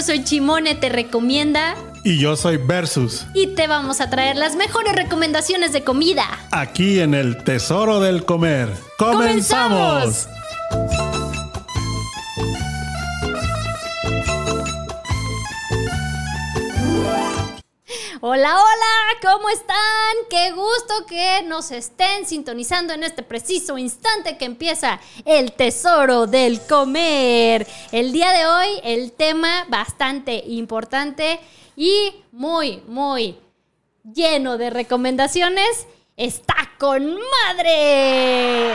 Yo soy Chimone, te recomienda. Y yo soy Versus. Y te vamos a traer las mejores recomendaciones de comida. Aquí en el Tesoro del Comer. ¡Comenzamos! Hola, hola, ¿cómo están? Qué gusto que nos estén sintonizando en este preciso instante que empieza el tesoro del comer. El día de hoy el tema bastante importante y muy, muy lleno de recomendaciones está con madre.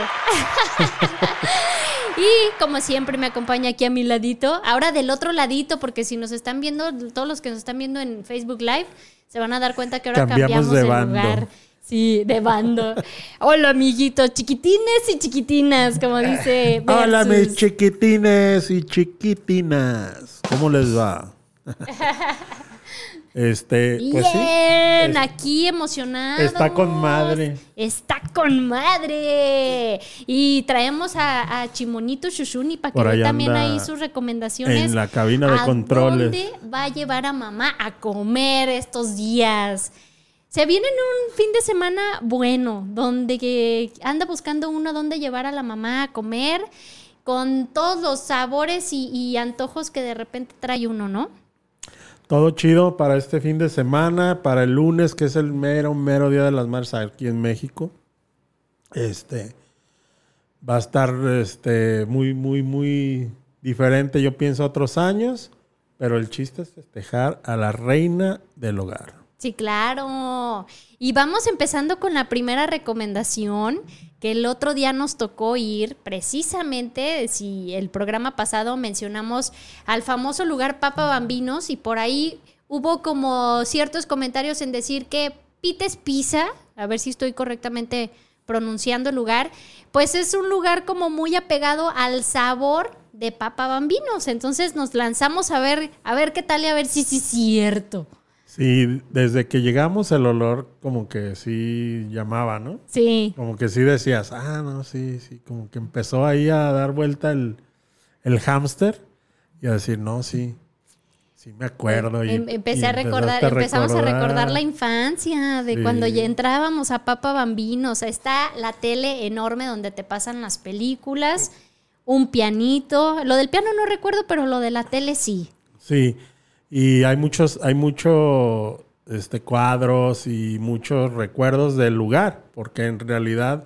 y como siempre me acompaña aquí a mi ladito, ahora del otro ladito, porque si nos están viendo, todos los que nos están viendo en Facebook Live, se van a dar cuenta que ahora cambiamos, de, lugar. Sí, de bando. Hola, amiguitos, chiquitines y chiquitinas, como dice. Hola, mis chiquitines y chiquitinas. ¿Cómo les va? Este, pues Bien, aquí emocionado. Está con madre. Está con madre. Y traemos a, Chimonito Shushuni para que vea también ahí sus recomendaciones. En la cabina de controles. ¿Dónde va a llevar a mamá a comer estos días? Se viene un fin de semana bueno, donde anda buscando uno donde llevar a la mamá a comer, con todos los sabores y antojos que de repente trae uno, ¿no? Todo chido para este fin de semana, para el lunes, que es el mero, mero Día de las Madres aquí en México. Este va a estar este, muy, muy, muy diferente, yo pienso, a otros años, pero el chiste es festejar a la reina del hogar. Sí, claro. Y vamos empezando con la primera recomendación, que el otro día nos tocó ir precisamente, si el programa pasado mencionamos al famoso lugar Papa Bambinos y por ahí hubo como ciertos comentarios en decir que Pites Pizza, a ver si estoy correctamente pronunciando el lugar, pues es un lugar como muy apegado al sabor de Papa Bambinos. Entonces nos lanzamos a ver, a ver qué tal y a ver si sí es cierto. Sí, desde que llegamos el olor como que sí llamaba, ¿no? Sí. Como que sí decías, ah, no, sí, sí, como que empezó ahí a dar vuelta el, el hámster y a decir, no, sí, sí me acuerdo. Y, em, Empecé a recordar, empezamos a recordar la infancia de cuando ya entrábamos a Papa Bambino, o sea, está la tele enorme donde te pasan las películas, un pianito, lo del piano no recuerdo, pero lo de la tele sí. Sí. Y hay muchos, hay muchos este, cuadros y muchos recuerdos del lugar, porque en realidad,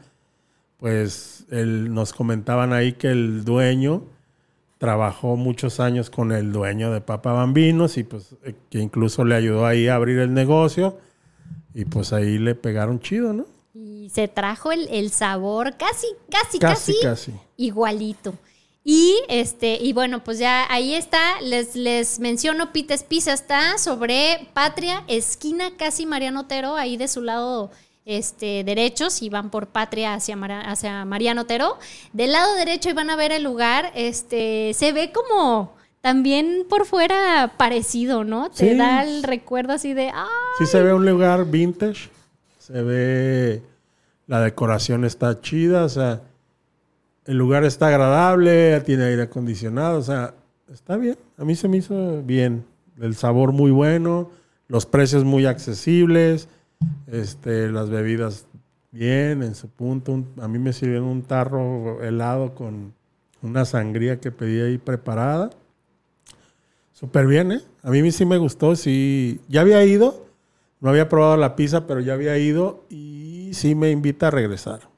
pues nos comentaban ahí que el dueño trabajó muchos años con el dueño de Papa Bambinos y pues eh, que incluso le ayudó ahí a abrir el negocio y pues ahí le pegaron chido, ¿no? Y se trajo el, el sabor casi, casi, casi, casi, igualito. Y este, y bueno, pues ya ahí está. Les, les menciono Pites está sobre Patria, esquina casi Mariano Otero, ahí de su lado este, derecho, si van por Patria hacia, hacia Mariano Otero. Del lado derecho y van a ver el lugar, este, se ve como también por fuera parecido, ¿no? Te da el recuerdo así de. Sí, se ve un lugar vintage. Se ve. La decoración está chida, o sea el lugar está agradable, tiene aire acondicionado, o sea, está bien. A mí se me hizo bien. El sabor muy bueno, los precios muy accesibles, este, las bebidas bien, en su punto. a mí me sirvieron un tarro helado con una sangría que pedí ahí preparada. Súper bien, ¿eh? A mí sí me gustó, sí. Ya había ido, no había probado la pizza, pero ya había ido y sí me invita a regresar.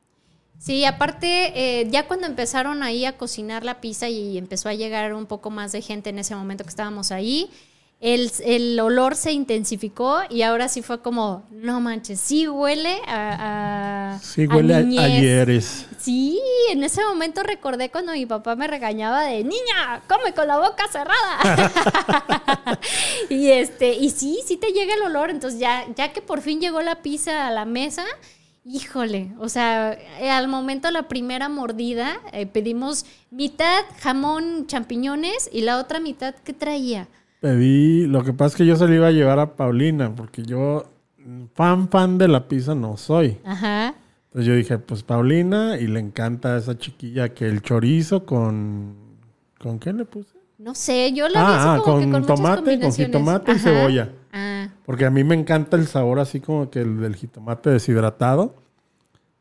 Sí, aparte, eh, ya cuando empezaron ahí a cocinar la pizza y empezó a llegar un poco más de gente en ese momento que estábamos ahí, el, olor se intensificó y ahora sí fue como, no manches, sí huele a... sí huele a, ayeres. Sí, en ese momento recordé cuando mi papá me regañaba de, niña, come con la boca cerrada. y este, y sí, sí te llega el olor, entonces ya, ya que por fin llegó la pizza a la mesa, Híjole, o sea, eh, al momento la primera mordida eh, pedimos mitad jamón, champiñones y la otra mitad, ¿qué traía? Pedí, lo que pasa es que yo se lo iba a llevar a Paulina, porque yo fan, fan de la pizza no soy. Ajá. Entonces yo dije, pues Paulina, y le encanta a esa chiquilla que el chorizo con... ¿Con qué le puse? No sé, yo la vi Ah, ah, como que con con muchas tomate, con jitomate y cebolla. Ah, Porque a mí me encanta el sabor así como que el del jitomate deshidratado.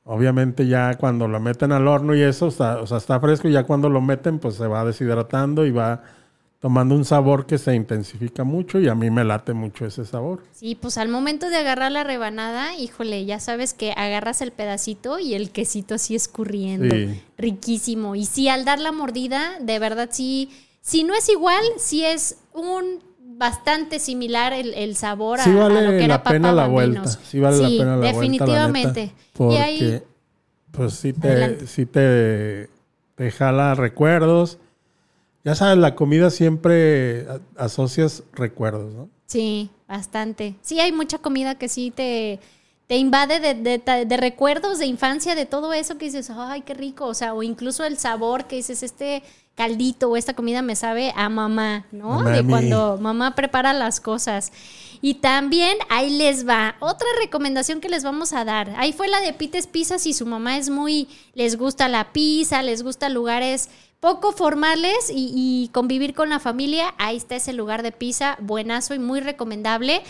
Obviamente ya cuando lo meten al horno y eso, está, o sea, está fresco y ya cuando lo meten pues se va deshidratando y va tomando un sabor que se intensifica mucho y a mí me late mucho ese sabor. sí, pues al momento de agarrar la rebanada, híjole, ya sabes que agarras el pedacito y el quesito así escurriendo. Sí. Riquísimo. Y sí, al dar la mordida, de verdad sí, si no es igual, sí es un bastante similar el, el sabor a, Sí a lo vale que era la pena la vuelta. Sí vale Sí, la pena la definitivamente. vuelta. porque ahí, pues sí te, sí te, te jala recuerdos. Ya sabes, la comida siempre asocias recuerdos, ¿no? sí, bastante. Sí, hay mucha comida que sí te, te invade de, de ta- de recuerdos de infancia, de todo eso que dices, ay, qué rico. O sea, o incluso el sabor que dices, este caldito o esta comida me sabe a mamá, ¿no? De cuando mamá prepara las cosas. Y también ahí les va otra recomendación que les vamos a dar. Ahí fue la de Pites Pizzas y su mamá es muy, les gusta la pizza, les gusta lugares poco formales y, y convivir con la familia. Ahí está ese lugar de pizza, buenazo y muy recomendable.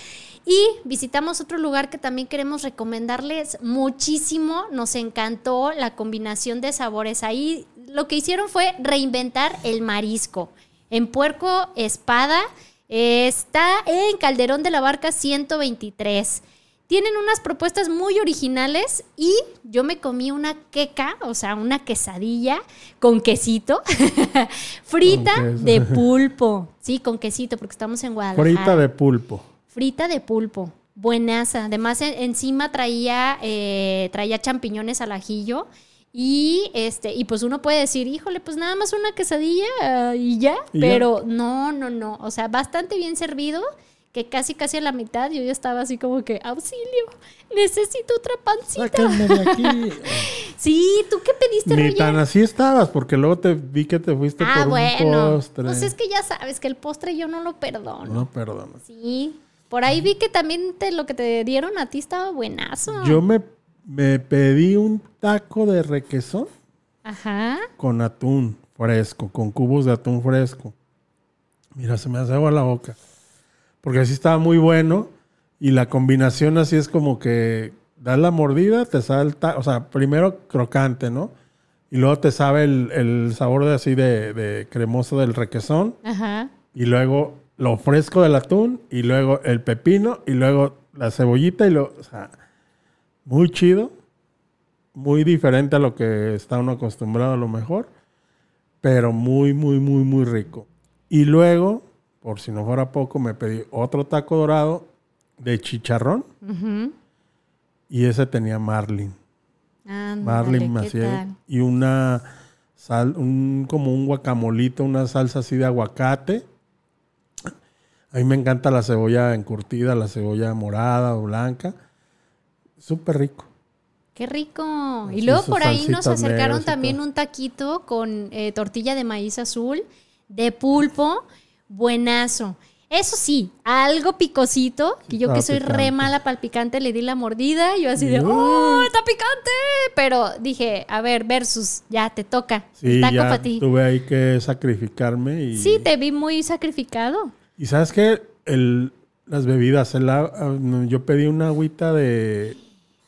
Y visitamos otro lugar que también queremos recomendarles muchísimo. Nos encantó la combinación de sabores. Ahí lo que hicieron fue reinventar el marisco. En Puerco Espada eh, está en Calderón de la Barca 123. Tienen unas propuestas muy originales y yo me comí una queca, o sea, una quesadilla con quesito, frita Con queso. de pulpo. Sí, con quesito, porque estamos en Guadalajara. Frita de pulpo. Frita de pulpo. Buenaza. Además, en- encima traía, eh, traía champiñones al ajillo. Y este, y pues uno puede decir, híjole, pues nada más una quesadilla ah, y ya. Y ya. Pero no, no, no. O sea, bastante bien servido. Que casi, casi a la mitad yo ya estaba así como que, auxilio, necesito otra pancita. De aquí. Sí, ¿tú qué pediste, Ni Roger? tan así estabas, porque luego te vi que te fuiste Ah, por bueno. un postre. Pues es que ya sabes que el postre yo no lo perdono. No, perdón. Sí. Por ahí vi que también te, lo que te dieron a ti estaba buenazo. Yo me, me pedí un taco de requesón Ajá. con atún fresco, con cubos de atún fresco. Mira, se me hace agua la boca. Porque así estaba muy bueno. Y la combinación así es como que das la mordida, te taco. O sea, primero crocante, ¿no? Y luego te sabe el, el sabor de así de, de cremoso del requesón. Ajá. Y luego lo fresco del atún. Y luego el pepino. Y luego la cebollita. Y lo. O sea, muy chido. Muy diferente a lo que está uno acostumbrado a lo mejor. Pero muy, muy, muy, muy rico. Y luego, por si no fuera poco, me pedí otro taco dorado de chicharrón. Y ese tenía marlin. Marlin ¿qué Maciel. Y una sal, un, como un guacamolito, una salsa así de aguacate. A mí me encanta la cebolla encurtida, la cebolla morada o blanca. Súper rico. Qué rico. Y luego por ahí nos acercaron también un taquito con eh, tortilla de maíz azul, de pulpo, buenazo. Eso sí, algo picosito, que yo que soy re mala para el picante, le di la mordida, yo así de. ¡oh, está picante! Pero dije, a ver, versus, ya te toca. Sí, el taco ya para ti. tuve ahí que sacrificarme. Y, Sí, te vi muy sacrificado. Y sabes qué? El, las bebidas. el ah, no, yo pedí una agüita de...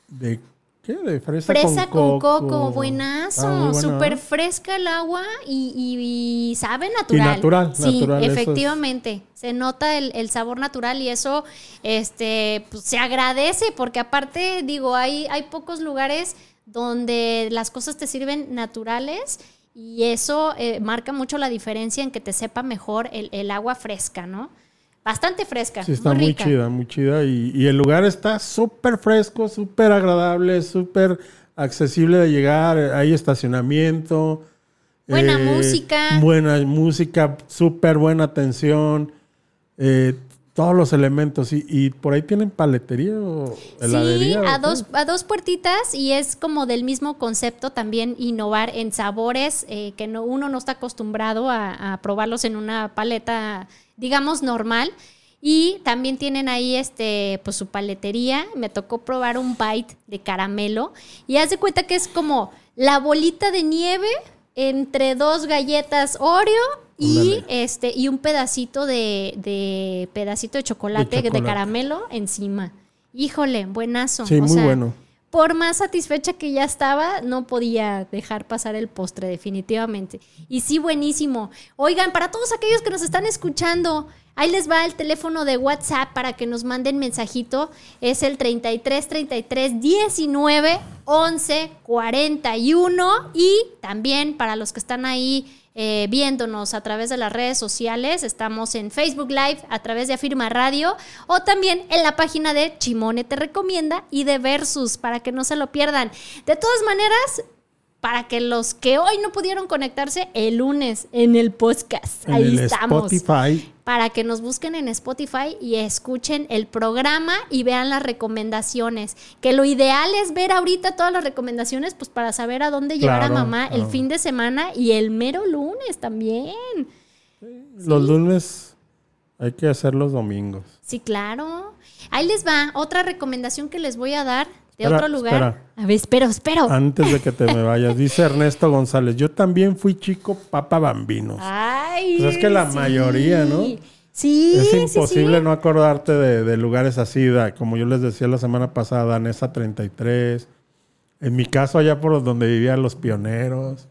de ¿Qué? De fresa, Fresa con coco, muy buenazo. buena, Súper fresca el agua y, y- y sabe natural. natural, Sí, natural, es- efectivamente. Se nota el, el sabor natural y eso este, pues, se agradece porque aparte, digo, hay, hay pocos lugares donde las cosas te sirven naturales y eso eh, marca mucho la diferencia en que te sepa mejor el, el agua fresca, ¿no? Bastante fresca. Sí, está muy, rica. chida, muy chida. Y, y el lugar está súper fresco, súper agradable, súper accesible de llegar. Hay estacionamiento. eh, Buena música. Buena música, súper buena atención. eh, todos los elementos. Y, y por ahí tienen paletería o heladería. Sí, ¿o a dos, a dos puertitas y es como del mismo concepto también innovar en sabores eh, que no, uno no está acostumbrado a, a probarlos en una paleta, digamos, normal. Y también tienen ahí este, pues su paletería. Me tocó probar un bite de caramelo. Y haz de cuenta que es como la bolita de nieve entre dos galletas Oreo y este y un pedacito de, de pedacito de chocolate, de chocolate. caramelo encima. Híjole, buenazo. Sí, O muy sea, bueno. Por más satisfecha que ya estaba, no podía dejar pasar el postre, definitivamente. Y sí, buenísimo. Oigan, para todos aquellos que nos están escuchando, ahí les va el teléfono de WhatsApp para que nos manden mensajito. Es el 33 33 19 11 41. Y también para los que están ahí eh, viéndonos a través de las redes sociales. Estamos en Facebook Live a través de Afirma Radio o también en la página de Chimone Te Recomienda y de Versus para que no se lo pierdan. De todas maneras, para que los que hoy no pudieron conectarse el lunes en el podcast, En ahí el estamos. Spotify. Para que nos busquen en Spotify y escuchen el programa y vean las recomendaciones. Que lo ideal es ver ahorita todas las recomendaciones, pues para saber a dónde llevar a Claro, mamá el fin de semana y el mero lunes también. Los lunes hay que hacer los domingos. Sí, claro. Ahí les va otra recomendación que les voy a dar de Espera, otro lugar. espera. A ver, espero, espero. Antes de que te me vayas, dice Ernesto González, yo también fui chico papa bambinos. Ay, Pues es que la mayoría, ¿no? Sí, es sí, imposible sí. no acordarte de, de lugares así, da- como yo les decía la semana pasada, Danesa 33. En mi caso, allá por donde vivían los pioneros.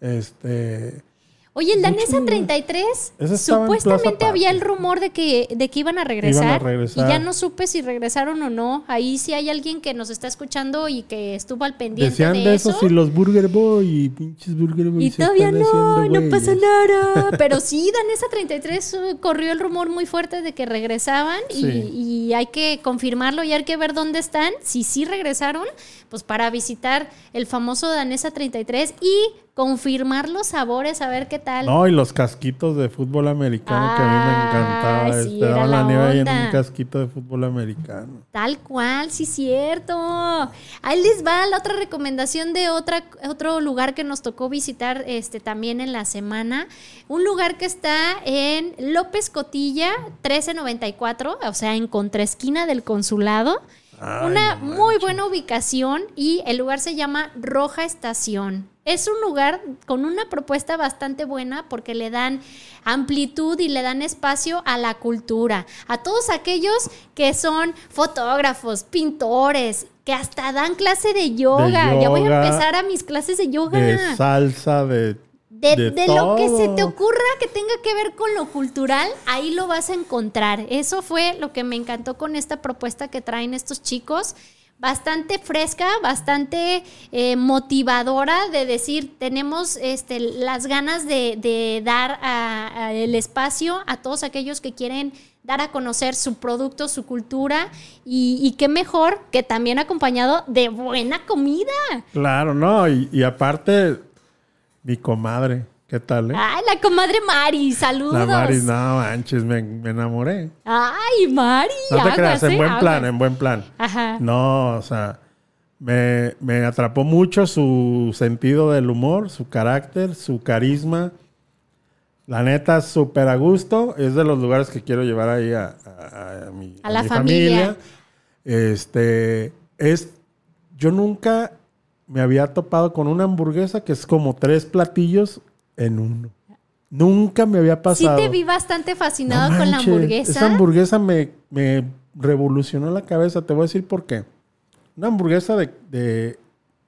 Este. Oye, el Danesa lugar. 33, Ese estaba en supuestamente había el rumor de que, de que iban a regresar. regresar. Y ya no supe si regresaron o no. Ahí sí hay alguien que nos está escuchando y que estuvo al pendiente Decían de, de eso, si los Burger Boy y pinches Burger Boy. Y todavía no, no pasa nada. Pero sí, Danesa 33 uh, corrió el rumor muy fuerte de que regresaban y- y, hay que confirmarlo y hay que ver dónde están. Si sí regresaron, pues para visitar el famoso Danesa 33 y confirmar los sabores, a ver qué tal. No, y los casquitos de fútbol americano que a mí me encantaba. sí, este, daban la la nieve en un casquito de fútbol americano. Tal cual, sí cierto. Ahí les va la otra recomendación de otra, otro lugar que nos tocó visitar este, también en la semana. Un lugar que está en López Cotilla, 1394, o sea, en contraesquina del consulado. Ay, Una no muy buena ubicación y el lugar se llama Roja Estación. Es un lugar con una propuesta bastante buena porque le dan amplitud y le dan espacio a la cultura, a todos aquellos que son fotógrafos, pintores, que hasta dan clase de yoga. Ya voy a empezar a mis clases de yoga. De salsa, de. De, de de lo que se te ocurra que tenga que ver con lo cultural, ahí lo vas a encontrar. Eso fue lo que me encantó con esta propuesta que traen estos chicos. Bastante fresca, bastante eh, motivadora de decir, tenemos este, las ganas de, de dar a- a el espacio a todos aquellos que quieren dar a conocer su producto, su cultura y, y qué mejor que también acompañado de buena comida. Claro, no. Y, y aparte, mi comadre. ¿Qué tal, eh? Ay, la comadre Mari, saludos. La Mari, no manches, me, me enamoré. Ay, Mari. No te creas, en eh, buen plan, en buen plan. Ajá. No, o sea, me, me atrapó mucho su sentido del humor, su carácter, su carisma. La neta, súper a gusto. Es de los lugares que quiero llevar ahí a, a- a mi, A la mi familia. Este, es, yo nunca me había topado con una hamburguesa que es como tres platillos en uno. Nunca me había Sí pasado. te vi bastante fascinado No con la hamburguesa. Esa hamburguesa me, me revolucionó la cabeza. Te voy a decir por qué. Una hamburguesa de, de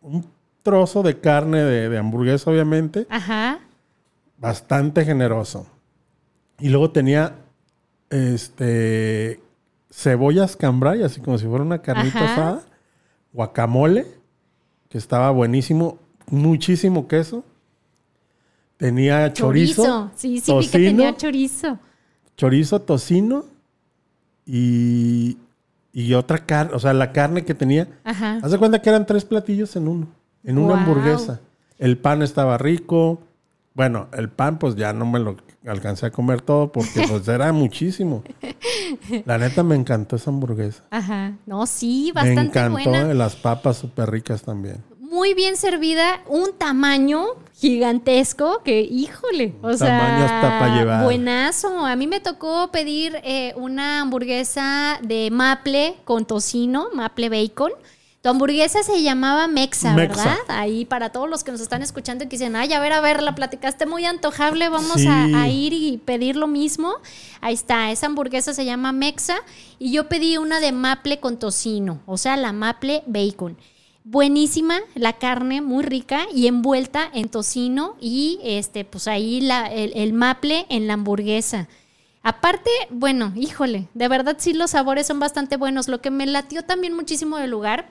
un trozo de carne de, de hamburguesa, obviamente, Ajá. bastante generoso. Y luego tenía este cebollas cambray, así como si fuera una carnita Ajá. asada, guacamole, que estaba buenísimo, muchísimo queso. Tenía chorizo, Sí, sí, vi que tenía chorizo. chorizo, tocino y, y otra carne, o sea, la carne que tenía. Ajá. Haz de cuenta que eran tres platillos en uno, en una hamburguesa. El pan estaba rico. Bueno, el pan pues ya no me lo alcancé a comer todo porque pues era muchísimo. La neta me encantó esa hamburguesa. Ajá. No, sí, me bastante encantó buena. eh, las papas súper ricas también. Muy bien servida, un tamaño gigantesco que, híjole, o tamaño hasta pa' llevar. buenazo. A mí me tocó pedir eh, una hamburguesa de maple con tocino, maple bacon. Tu hamburguesa se llamaba Mexa, Mexa. ¿verdad? Ahí para todos los que nos están escuchando y que dicen, ay, a ver, a ver, la platicaste muy antojable, vamos Sí. a, a ir y pedir lo mismo. Ahí está, esa hamburguesa se llama Mexa y yo pedí una de maple con tocino, o sea, la maple bacon. Buenísima, la carne muy rica y envuelta en tocino y este, pues ahí la, el, el maple en la hamburguesa. Aparte, bueno, híjole, de verdad sí los sabores son bastante buenos. Lo que me latió también muchísimo del lugar,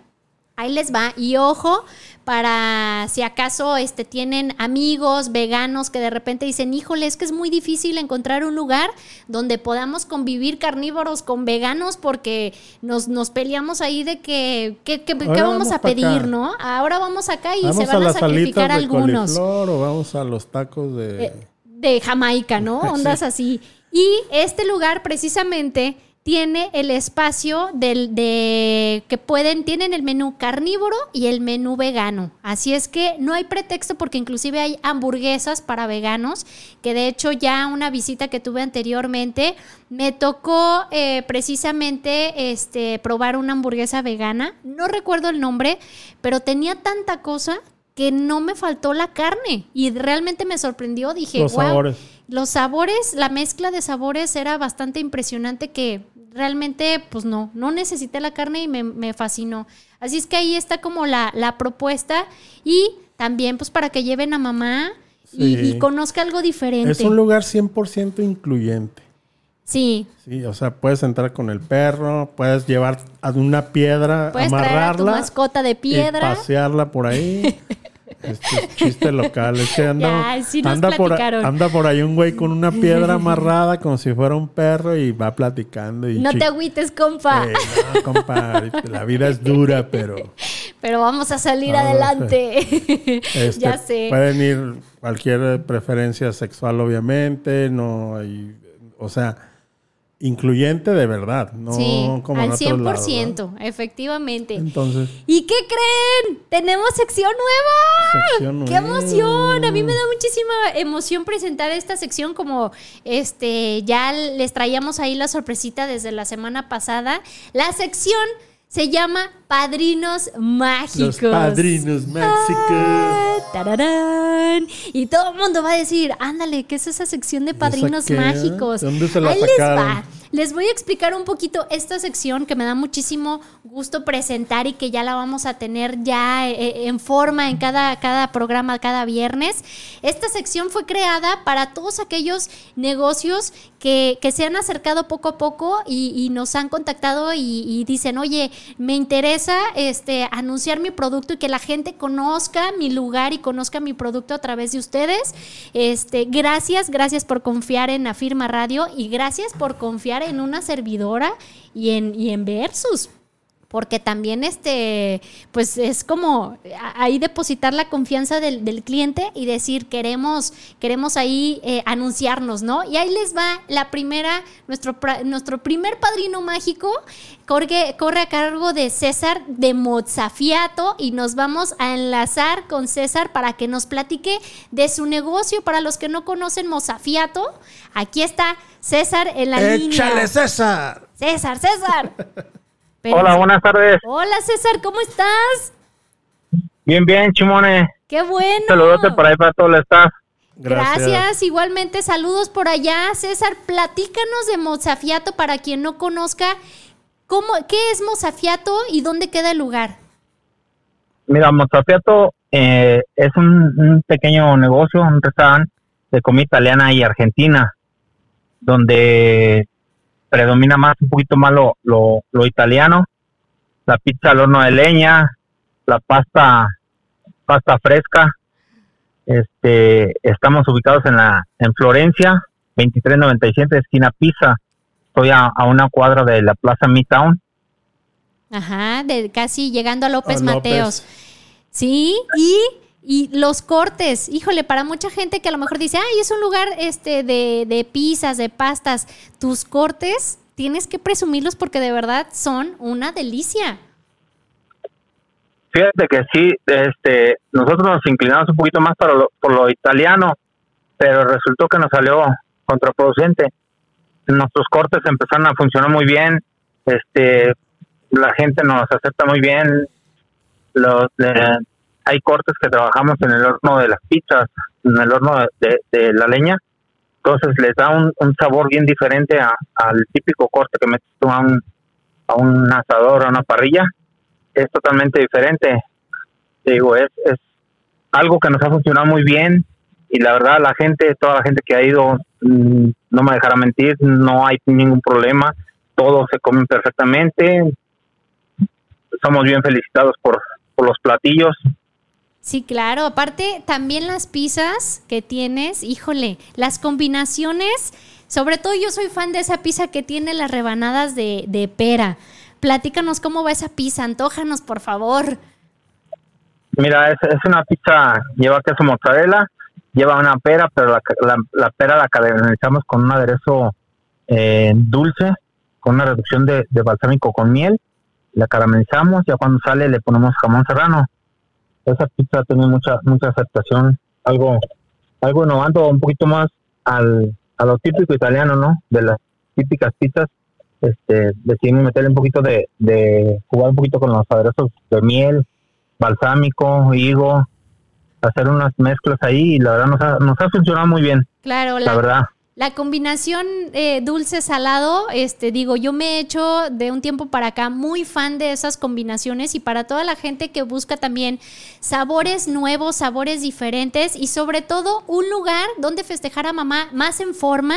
ahí les va. Y ojo, para si acaso este, tienen amigos veganos que de repente dicen, híjole, es que es muy difícil encontrar un lugar donde podamos convivir carnívoros con veganos porque nos, nos peleamos ahí de que, ¿qué, vamos, vamos a pedir, acá. no? Ahora vamos acá y vamos se a van a, alitas sacrificar de algunos o vamos a los tacos de... eh, de Jamaica, ¿no? Ondas así. Y este lugar precisamente tiene el espacio del, de que pueden, tienen el menú carnívoro y el menú vegano. Así es que no hay pretexto porque inclusive hay hamburguesas para veganos, que de hecho ya una visita que tuve anteriormente me tocó eh, precisamente este, probar una hamburguesa vegana. No recuerdo el nombre, pero tenía tanta cosa que no me faltó la carne y realmente me sorprendió. Dije, Los wow, sabores. Los sabores, la mezcla de sabores era bastante impresionante que realmente, pues no, no necesité la carne y me, me fascinó. Así es que ahí está como la, la propuesta y también pues para que lleven a mamá y, Sí. y conozca algo diferente. Es un lugar 100% incluyente. Sí, Sí, o sea, puedes entrar con el perro, puedes llevar a una piedra, puedes traer a tu amarrarla mascota de y piedra. pasearla por ahí. Este es chiste local. Es que anda, Ya, sí nos anda, por, anda por ahí un güey con una piedra amarrada como si fuera un perro y va platicando. Y No te agüites, compa. Eh, no, compa, la vida es dura, pero Pero vamos a salir adelante. este, ya sé. pueden ir cualquier preferencia sexual, obviamente, no hay, o sea, incluyente de verdad, no sí, como al otros 100%, lados, efectivamente. Entonces, ¿Y qué creen? Tenemos sección nueva. Sección ¡Qué nueva. emoción! A mí me da muchísima emoción presentar esta sección como este ya les traíamos ahí la sorpresita desde la semana pasada. La sección se llama Padrinos Mágicos. los padrinos mágicos. Ah, tararán. Y todo el mundo va a decir, ándale, ¿qué es esa sección de padrinos mágicos? ¿De dónde se la Ahí les va. Les voy a explicar un poquito esta sección que me da muchísimo gusto presentar y que ya la vamos a tener ya eh, en forma en cada, cada programa, cada viernes. Esta sección fue creada para todos aquellos negocios que, que se han acercado poco a poco y, y nos han contactado y, y dicen, oye, me interesa este, anunciar mi producto y que la gente conozca mi lugar y conozca mi producto a través de ustedes. Este, gracias, gracias por confiar en Afirma Radio y gracias por confiar en una servidora y en, y en Versus porque también este pues es como ahí depositar la confianza del, del cliente y decir queremos queremos ahí eh, anunciarnos no y ahí les va la primera nuestro nuestro primer padrino mágico corre corre a cargo de César de Mozafiato y nos vamos a enlazar con César para que nos platique de su negocio. Para los que no conocen Mozafiato aquí está César en la línea. ¡Échale, César! César César Pero- Hola, buenas tardes. Hola César, ¿cómo estás? Bien, bien, Chimone. Qué bueno. Saludote por ahí para todo el staff. Gracias. igualmente saludos por allá. César, platícanos de Mozafiato para quien no conozca. ¿Cómo, ¿Qué es Mozafiato y dónde queda el lugar? Mira, Mozafiato eh, es un, un pequeño negocio, un restaurante de comida italiana y argentina, donde predomina más un poquito más lo, lo, lo italiano, la pizza al horno de leña, la pasta pasta fresca. Este, estamos ubicados en la en Florencia, 2397 esquina Pisa. Estoy a, a una cuadra de la Plaza Midtown. Ajá, de casi llegando a López A López. Mateos. Sí, y, y los cortes. Híjole, para mucha gente que a lo mejor dice, ay, es un lugar este de, de pizzas, de pastas. Tus cortes tienes que presumirlos porque de verdad son una delicia. Fíjate que sí, este, nosotros nos inclinamos un poquito más para lo, por lo italiano, pero resultó que nos salió contraproducente. Nuestros cortes empezaron a funcionar muy bien, este, la gente nos acepta muy bien, los eh, hay cortes que trabajamos en el horno de las pizzas, en el horno de, la leña, entonces les da un, sabor bien diferente a- al típico corte que metes tú a un, a un asador, a una parrilla, es totalmente diferente. Te digo, es, es algo que nos ha funcionado muy bien y la verdad la gente, toda la gente que ha ido, mm, no me dejará mentir, no hay ningún problema, todos se comen perfectamente, somos bien felicitados por, por los platillos. Sí, claro. Aparte, también las pizzas que tienes, híjole, las combinaciones, sobre todo yo soy fan de esa pizza que tiene las rebanadas de, de pera. Platícanos cómo va esa pizza, antójanos, por favor. Mira, es, es una pizza, lleva queso mozzarella, lleva una pera, pero la, la, la pera la caramelizamos con un aderezo eh, dulce, con una reducción de, de balsámico con miel, la caramelizamos, ya cuando sale le ponemos jamón serrano. Esa pizza tiene mucha mucha aceptación, algo algo innovando un poquito más al, a lo típico italiano, ¿no? De las típicas pizzas, este, decidimos meterle un poquito de, de jugar un poquito con los aderezos de miel, balsámico, higo, hacer unas mezclas ahí y la verdad nos ha, nos ha funcionado muy bien, Claro, la la, verdad. La combinación eh, dulce-salado, este, digo, yo me he hecho de un tiempo para acá muy fan de esas combinaciones y para toda la gente que busca también sabores nuevos, sabores diferentes y sobre todo un lugar donde festejar a mamá más en forma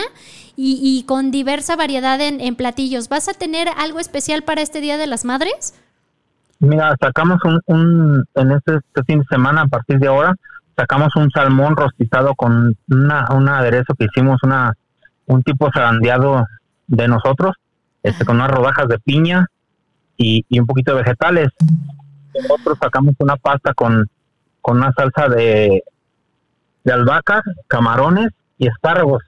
y, con diversa variedad en, en platillos. ¿Vas a tener algo especial para este Día de las Madres? Mira, sacamos un, un en este, este fin de semana, a partir de ahora, sacamos un salmón rostizado con una, un aderezo que hicimos, una un tipo zarandeado de nosotros, este, con unas rodajas de piña y, y un poquito de vegetales. Nosotros sacamos una pasta con, con una salsa de, de albahacas, camarones y espárragos.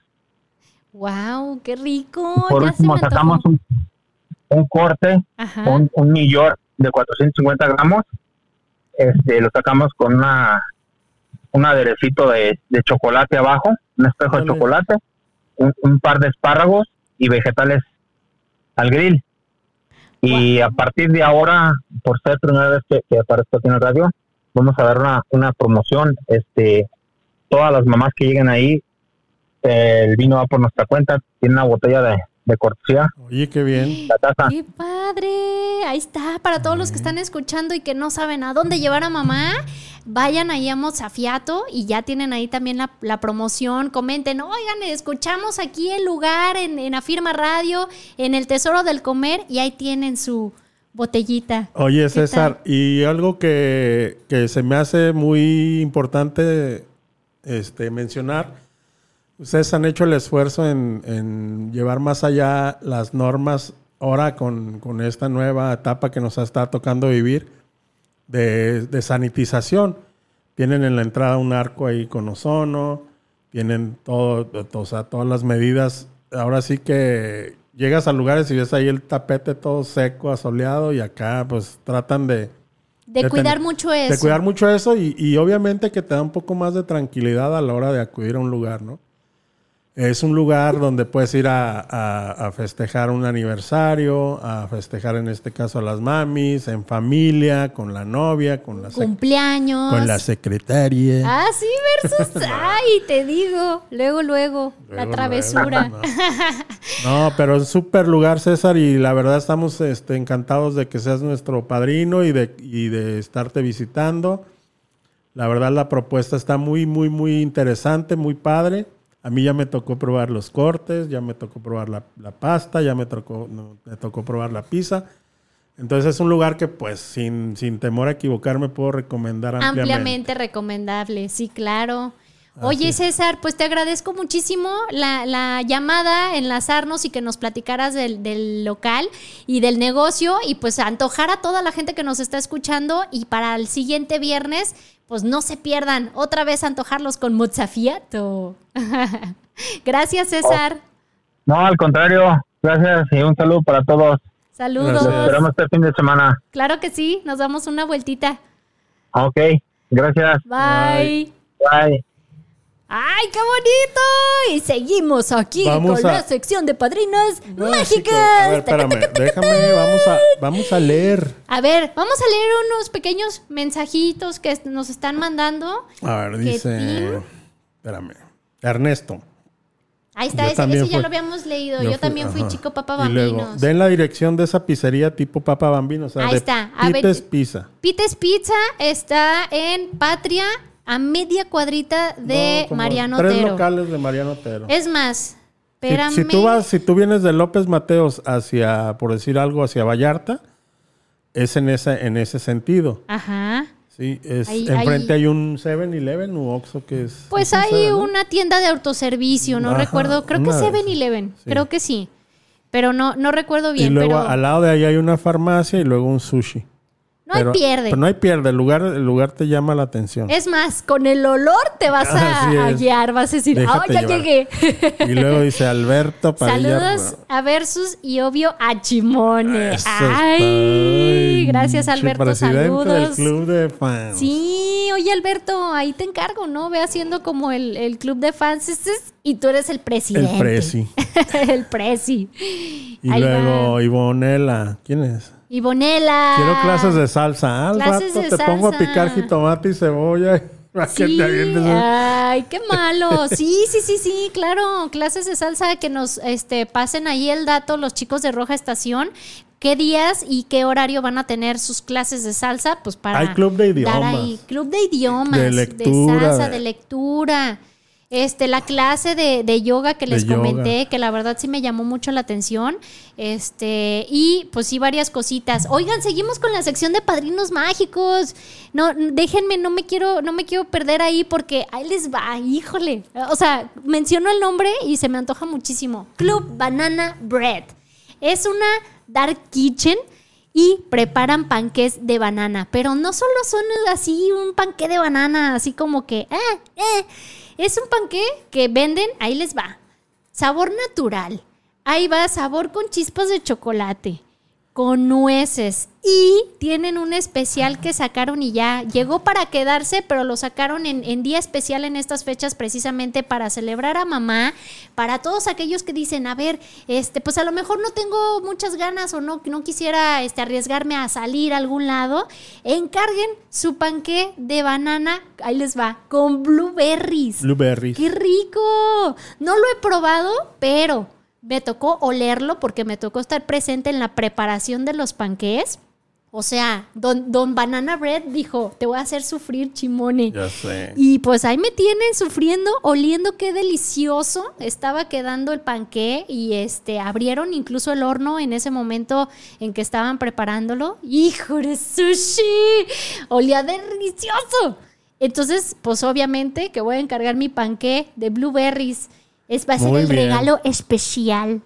¡Wow! ¡Qué rico! Por ya último, sacamos un, un corte Ajá. un, un York de 450 gramos, este, lo sacamos con una un aderecito de, de chocolate abajo, un espejo de chocolate, un, un par de espárragos y vegetales al grill. Y a partir de ahora, por ser primera vez que, que aparezco aquí en el radio, vamos a dar una, una promoción. Este, todas las mamás que lleguen ahí, el vino va por nuestra cuenta, tiene una botella de, de cortesía, Oye, qué bien. la taza. ¡Qué padre! Ahí está, para todos los que están escuchando y que no saben a dónde llevar a mamá, vayan ahí a Mozafiato y ya tienen ahí también la, la promoción. Comenten, oigan, escuchamos aquí el lugar en, en Afirma Radio, en el Tesoro del Comer, y ahí tienen su botellita. Oye, ¿Qué César, y algo que, que se me hace muy importante este, mencionar, ustedes han hecho el esfuerzo en, en llevar más allá las normas ahora con, con esta nueva etapa que nos está tocando vivir de, de sanitización. Tienen en la entrada un arco ahí con ozono, tienen todo, o sea, todas las medidas. Ahora sí que llegas a lugares y ves ahí el tapete todo seco, asoleado, y acá pues tratan de, De, De cuidar mucho eso. de cuidar mucho eso y, y obviamente que te da un poco más de tranquilidad a la hora de acudir a un lugar, ¿no? Es un lugar donde puedes ir a, a- a festejar un aniversario, a festejar en este caso a las mamis, en familia, con la novia, con la, Cumpleaños. con la secretaria. Ah, sí, versus. Ay, te digo. Luego, luego, la travesura. luego, No, No, pero es súper lugar, César, y la verdad estamos este, encantados de que seas nuestro padrino y de, y de estarte visitando. La verdad la propuesta está muy, muy, muy interesante, muy padre. A mí ya me tocó probar los cortes, ya me tocó probar la, la pasta, ya me tocó, no, me tocó probar la pizza. Entonces es un lugar que pues sin, sin temor a equivocarme puedo recomendar ampliamente. Ampliamente recomendable, sí, claro. Oye, César, pues te agradezco muchísimo la, la llamada, enlazarnos y que nos platicaras del, del local y del negocio y pues antojar a toda la gente que nos está escuchando y para el siguiente viernes, pues no se pierdan otra vez antojarlos con Mozzafiato. Gracias, César. No, al contrario, gracias y un saludo para todos. Saludos. Los esperamos este fin de semana. Claro que sí, nos damos una vueltita. Ok, gracias. Bye. Bye. ¡Ay, qué bonito! Y seguimos aquí Vamos con a- la sección de padrinas Mágico. mágicas. A ver, espérame, déjame, vamos a, vamos a leer. A ver, vamos a leer unos pequeños mensajitos que nos están mandando. A ver, ¿Qué dice. Espérame. Ernesto. Ahí está, ese, ya fui- lo habíamos leído. yo Yo, fui- también fui ajá. chico papa Y luego, bambinos. den la dirección de esa pizzería tipo Papa Bambino. O sea, Ahí de está. A ver, Pites Pizza. Pites Pizza está en Patria, a media cuadrita de No, Mariano Tres Otero. locales de Mariano Otero. Es más, Si, espérame. si tú vas, si tú vienes de López Mateos hacia, por decir algo, hacia Vallarta, es en ese, en ese sentido. Ajá. Sí, es Ahí- enfrente ahí- hay un 7-Eleven u Oxxo que es. Pues es un hay 7-Eleven. una tienda de autoservicio, no Ajá, recuerdo. Creo que una de 7-Eleven. Sí. Creo que sí. Pero no, no recuerdo Y bien. luego pero al lado de ahí hay una farmacia y luego un sushi. No hay pierde. Pero no hay pierde, el lugar, el lugar te llama la atención. Es más, con el olor te vas a, a guiar, vas a decir, ah, Déjate ya llevar. llegué. Y luego dice Alberto Padilla. Saludos a Versus y obvio a Chimone. Eso Ay, gracias Alberto, presidente del saludos. club de fans. Sí, oye Alberto, ahí te encargo, ¿no? Ve haciendo como el, el club de fans ese es- y tú eres el presidente. El presi. el presi. Y Ahí luego va. Ivonela. ¿Quién es? Ivonela. Quiero clases de salsa. Al Clases rato te pongo a salsa. picar jitomate y cebolla. Sí, ay, qué malo. Sí, sí, sí, sí, claro. Clases de salsa que nos este, pasen ahí el dato los chicos de Roja Estación. ¿Qué días y qué horario van a tener sus clases de salsa? Pues para Hay club de dar idiomas. ahí. Club de idiomas, De de, lectura, salsa, de- de lectura. Este, la clase de, de yoga que De les yoga. comenté, que la verdad sí me llamó mucho la atención. Este, y pues sí, varias cositas. Oigan, seguimos con la sección de padrinos mágicos. No, déjenme, no me quiero, no me quiero perder ahí porque ahí les va, híjole. O sea, menciono el nombre y se me antoja muchísimo. Club Banana Bread. Es una dark kitchen y preparan panqués de banana. Pero no solo son así un panqué de banana, así como que, eh, eh. Es un panqué que venden, ahí les va. Sabor natural. Ahí va, sabor con chispas de chocolate, con nueces. Y tienen un especial que sacaron y ya llegó para quedarse, pero lo sacaron en, en día especial en estas fechas precisamente para celebrar a mamá, para todos aquellos que dicen, a ver, este, pues a lo mejor no tengo muchas ganas o no, no quisiera este, arriesgarme a salir a algún lado, encarguen su panqué de banana, ahí les va, con blueberries. Blueberries. ¡Qué rico! No lo he probado, pero me tocó olerlo porque me tocó estar presente en la preparación de los panqués. O sea, don, don Banana Bread dijo, te voy a hacer sufrir, chimone. Ya sé. Y pues ahí me tienen sufriendo, oliendo qué delicioso estaba quedando el panqué y este abrieron incluso el horno en ese momento en que estaban preparándolo. ¡Hijo de sushi! Olía delicioso. Entonces, pues obviamente que voy a encargar mi panqué de blueberries. Es va a ser Muy el bien. regalo especial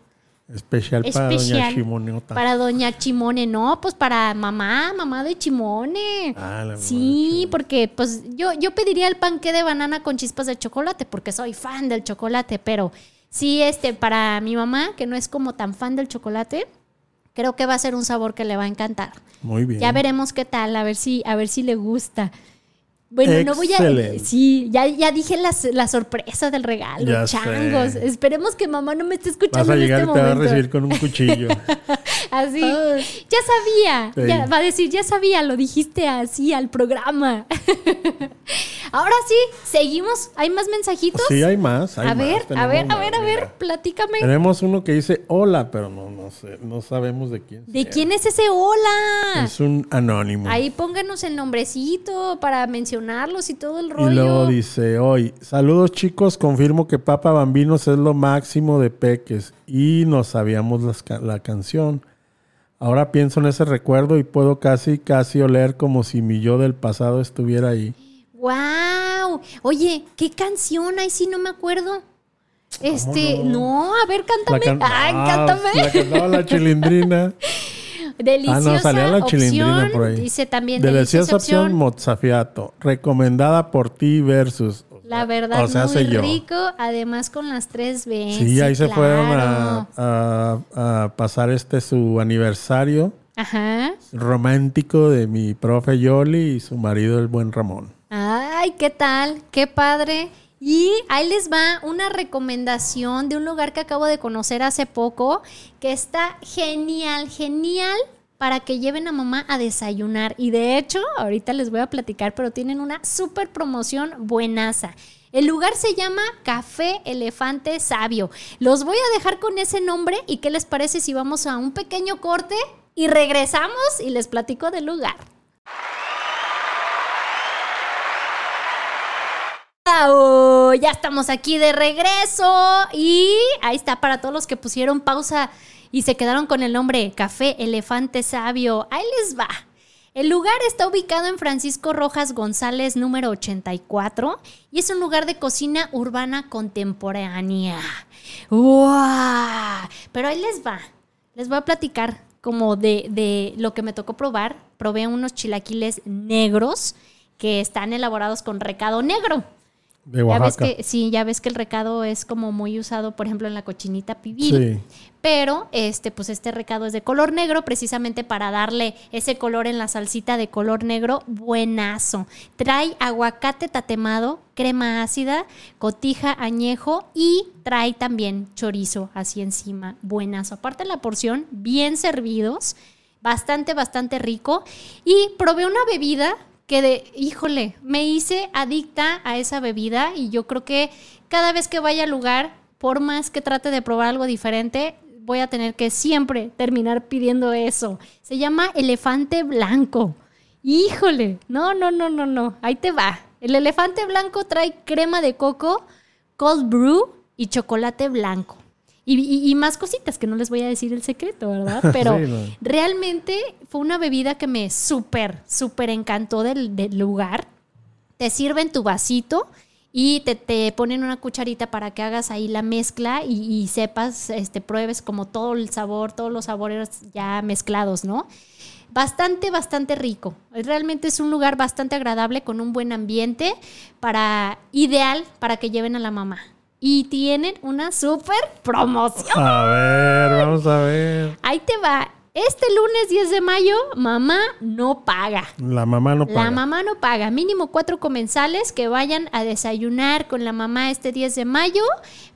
Especial para Doña especial Chimoneota. para doña Chimone, no, pues para mamá, mamá de Chimone. Ah, la mamá de sí, porque pues yo, yo pediría el panqué de banana con chispas de chocolate, porque soy fan del chocolate, pero sí, este, para mi mamá, que no es como tan fan del chocolate, creo que va a ser un sabor que le va a encantar. Muy bien. Ya veremos qué tal, a ver si, a ver si le gusta. Bueno, no voy a. Sí, ya, ya dije las- la sorpresa del regalo, Ya sé. changos. Esperemos que mamá no me esté Vas escuchando a en llegar este y te va a recibir con un cuchillo. Así. Ya sabía. Sí. Ya, va a decir, ya sabía, lo dijiste así al programa. Ahora sí, seguimos. ¿Hay más mensajitos? sí, hay más. hay a más, ver, a ver, a ver, a ver, platícame. Tenemos uno que dice hola, pero no, no sé, no sabemos de quién. ¿De sea. quién es ese hola? Es un anónimo. Ahí pónganos el nombrecito para mencionarlos y todo el rollo. Y luego dice hoy, saludos chicos, confirmo que Papa Bambinos es lo máximo de peques y no sabíamos las la canción. Ahora pienso en ese recuerdo y puedo casi, casi oler como si mi yo del pasado estuviera ahí. ¡Wow! Oye, ¿qué canción? Ahí sí no me acuerdo. Este, no? a ver, cántame. can- ¡Ay, Ah, cántame! La cantaba la chilindrina. Deliciosa ah, no, salía la opción. por ahí. Dice también Deliciosa opción, Mozafiato. Recomendada por ti versus. La verdad, o sea, muy sé yo. rico, además con las tres B. Sí, ahí se fueron claro. a, a- a pasar este su aniversario Ajá. romántico de mi profe Yoli y su marido el buen Ramón. Ay, ¿qué tal? Qué padre. Y ahí les va una recomendación de un lugar que acabo de conocer hace poco, que está genial, genial para que lleven a mamá a desayunar. Y de hecho, ahorita les voy a platicar, pero tienen una súper promoción buenaza. El lugar se llama Café Elefante Sabio. Los voy a dejar con ese nombre y qué les parece si vamos a un pequeño corte y regresamos y les platico del lugar. Ya estamos aquí de regreso y ahí está para todos los que pusieron pausa y se quedaron con el nombre Café Elefante Sabio. Ahí les va. El lugar está ubicado en Francisco Rojas González número 84 y es un lugar de cocina urbana contemporánea. ¡Wow! Pero ahí les va. Les voy a platicar como de, de lo que me tocó probar. Probé unos chilaquiles negros que están elaborados con recado negro. Ya ves que, sí, ya ves que el recado es como muy usado, por ejemplo, en la cochinita pibil. Pero este, pues este recado es de color negro, precisamente para darle ese color en la salsita de color negro, buenazo. Trae aguacate tatemado, crema ácida, cotija añejo y trae también chorizo así encima, buenazo. Aparte la porción, bien servidos, bastante, bastante rico. Y probé una bebida que de, híjole, me hice adicta a esa bebida y yo creo que cada vez que vaya al lugar, por más que trate de probar algo diferente, voy a tener que siempre terminar pidiendo eso. Se llama elefante blanco. Híjole, no, no, no, no, no, ahí te va. El elefante blanco trae crema de coco, cold brew y chocolate blanco. Y, más cositas que no les voy a decir el secreto, ¿verdad? Pero realmente fue una bebida que me súper, súper encantó del, lugar. Te sirven tu vasito y te, te, ponen una cucharita para que hagas ahí la mezcla y, sepas, este, pruebes como todo el sabor, todos los sabores ya mezclados, ¿no? Bastante, bastante rico. Realmente es un lugar bastante agradable con un buen ambiente para ideal para que lleven a la mamá y tienen una super promoción. A ver, vamos a ver. Ahí te va. Este lunes 10 de mayo, mamá no paga. La mamá no paga. La mamá no paga. Mínimo cuatro comensales que vayan a desayunar con la mamá este 10 de mayo.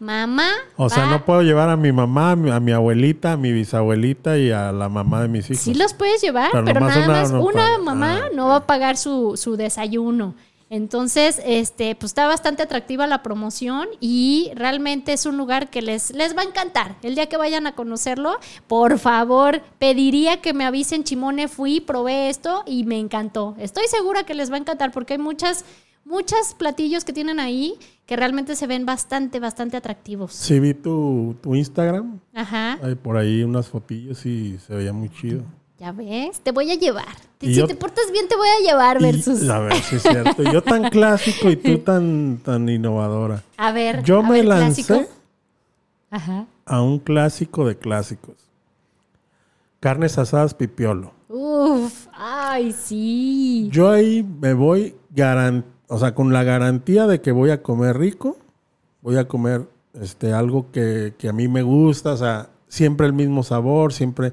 Mamá. O sea, no puedo llevar a mi mamá, a mi abuelita, a mi bisabuelita y a la mamá de mis hijos. Sí los puedes llevar, pero, nada más una mamá ah, no va a pagar su, su desayuno. Entonces, este, pues está bastante atractiva la promoción y realmente es un lugar que les, les va a encantar. El día que vayan a conocerlo, por favor, pediría que me avisen, Chimone, fui, probé esto y me encantó. Estoy segura que les va a encantar porque hay muchas, muchos platillos que tienen ahí que realmente se ven bastante, bastante atractivos. Sí, vi tu, tu Instagram. Ajá. Hay por ahí unas fotillos y se veía muy chido. Ya ves, te voy a llevar. si te portas bien, te voy a llevar, versus. a ver, sí es cierto. Yo tan clásico y tú tan, tan innovadora. A ver. Yo me lancé a un clásico de clásicos. Carnes asadas pipiolo. Uf, ay, sí. Yo ahí me voy, o sea, con la garantía de que voy a comer rico, voy a comer este, algo que, que a mí me gusta, o sea, siempre el mismo sabor, siempre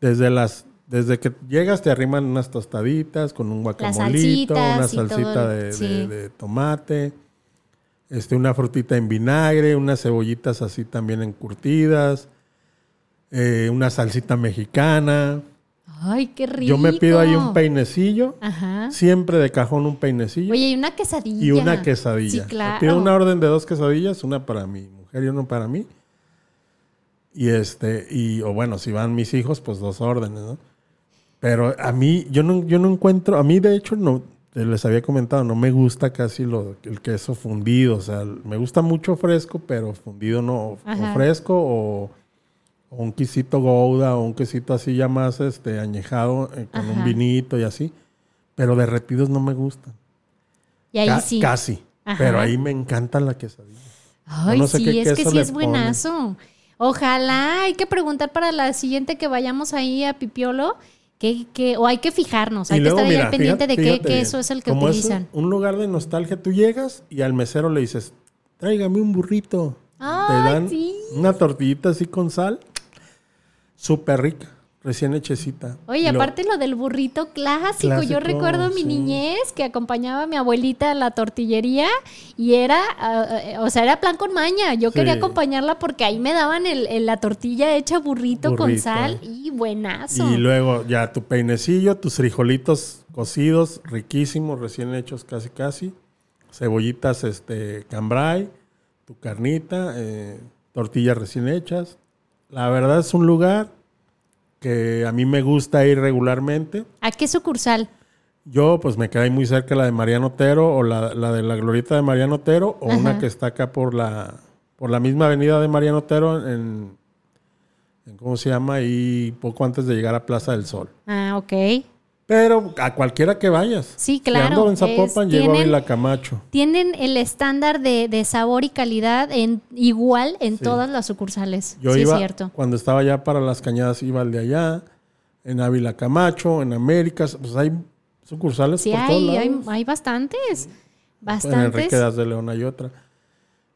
desde las desde que llegas te arriman unas tostaditas con un guacamolito, una salsita de, tomate, este, una frutita en vinagre, unas cebollitas así también encurtidas, eh, una salsita mexicana. Ay, qué rico. Yo me pido ahí un peinecillo, siempre de cajón un peinecillo. Oye, y una quesadilla. Y una quesadilla. Sí, claro. Pido una orden de dos quesadillas, una para mi mujer y una para mí. Y este, y, o bueno, si van mis hijos, pues dos órdenes, ¿no? Pero a mí, yo no, yo no encuentro, a mí de hecho no, les había comentado, no me gusta casi lo, el queso fundido, o sea, me gusta mucho fresco, pero fundido no, o fresco o, un quesito gouda o un quesito así ya más este, añejado eh, con un vinito y así, pero derretidos no me gustan. Y ahí sí. Casi, pero ahí me encanta la quesadilla. Ay, sí, es que sí es buenazo. Ojalá, hay que preguntar para la siguiente que vayamos ahí a Pipiolo. Que, que, o hay que fijarnos, hay que estar ahí pendiente de qué, queso es el que utilizan. Es un, lugar de nostalgia, tú llegas y al mesero le dices, tráigame un burrito. Ay, Te dan una tortillita así con sal, súper rica. Recién hechecita. Oye, lo- aparte lo del burrito clásico, yo recuerdo mi sí. niñez que acompañaba a mi abuelita a la tortillería y era, eh, o sea, era plan con maña. Yo quería acompañarla porque ahí me daban el, el- la tortilla hecha burrito, con sal y buenazo. Y luego ya tu peinecillo, tus frijolitos cocidos, riquísimos, recién hechos casi casi. Cebollitas este, cambray, tu carnita, eh, tortillas recién hechas. La verdad es un lugar que a mí me gusta ir regularmente. ¿A qué sucursal? Yo pues me quedé muy cerca de la de Mariano Otero o la, la de la Glorieta de Mariano Otero o una que está acá por la, por la misma avenida de Mariano Otero en, en ¿cómo se llama? Y poco antes de llegar a Plaza del Sol. Ah, ok. Pero a cualquiera que vayas. Sí, Si claro, ando en Zapopan, es- a tienen- Vila Camacho. Tienen el estándar de, de sabor y calidad en igual en Sí. todas las sucursales. Yo sí, iba, es cierto. cuando estaba allá para las cañadas, iba al de allá, en Ávila Camacho, en Américas, pues hay sucursales Sí, por todos hay, lados. hay, hay bastantes. En Bastantes. Enrique Das de León hay otra.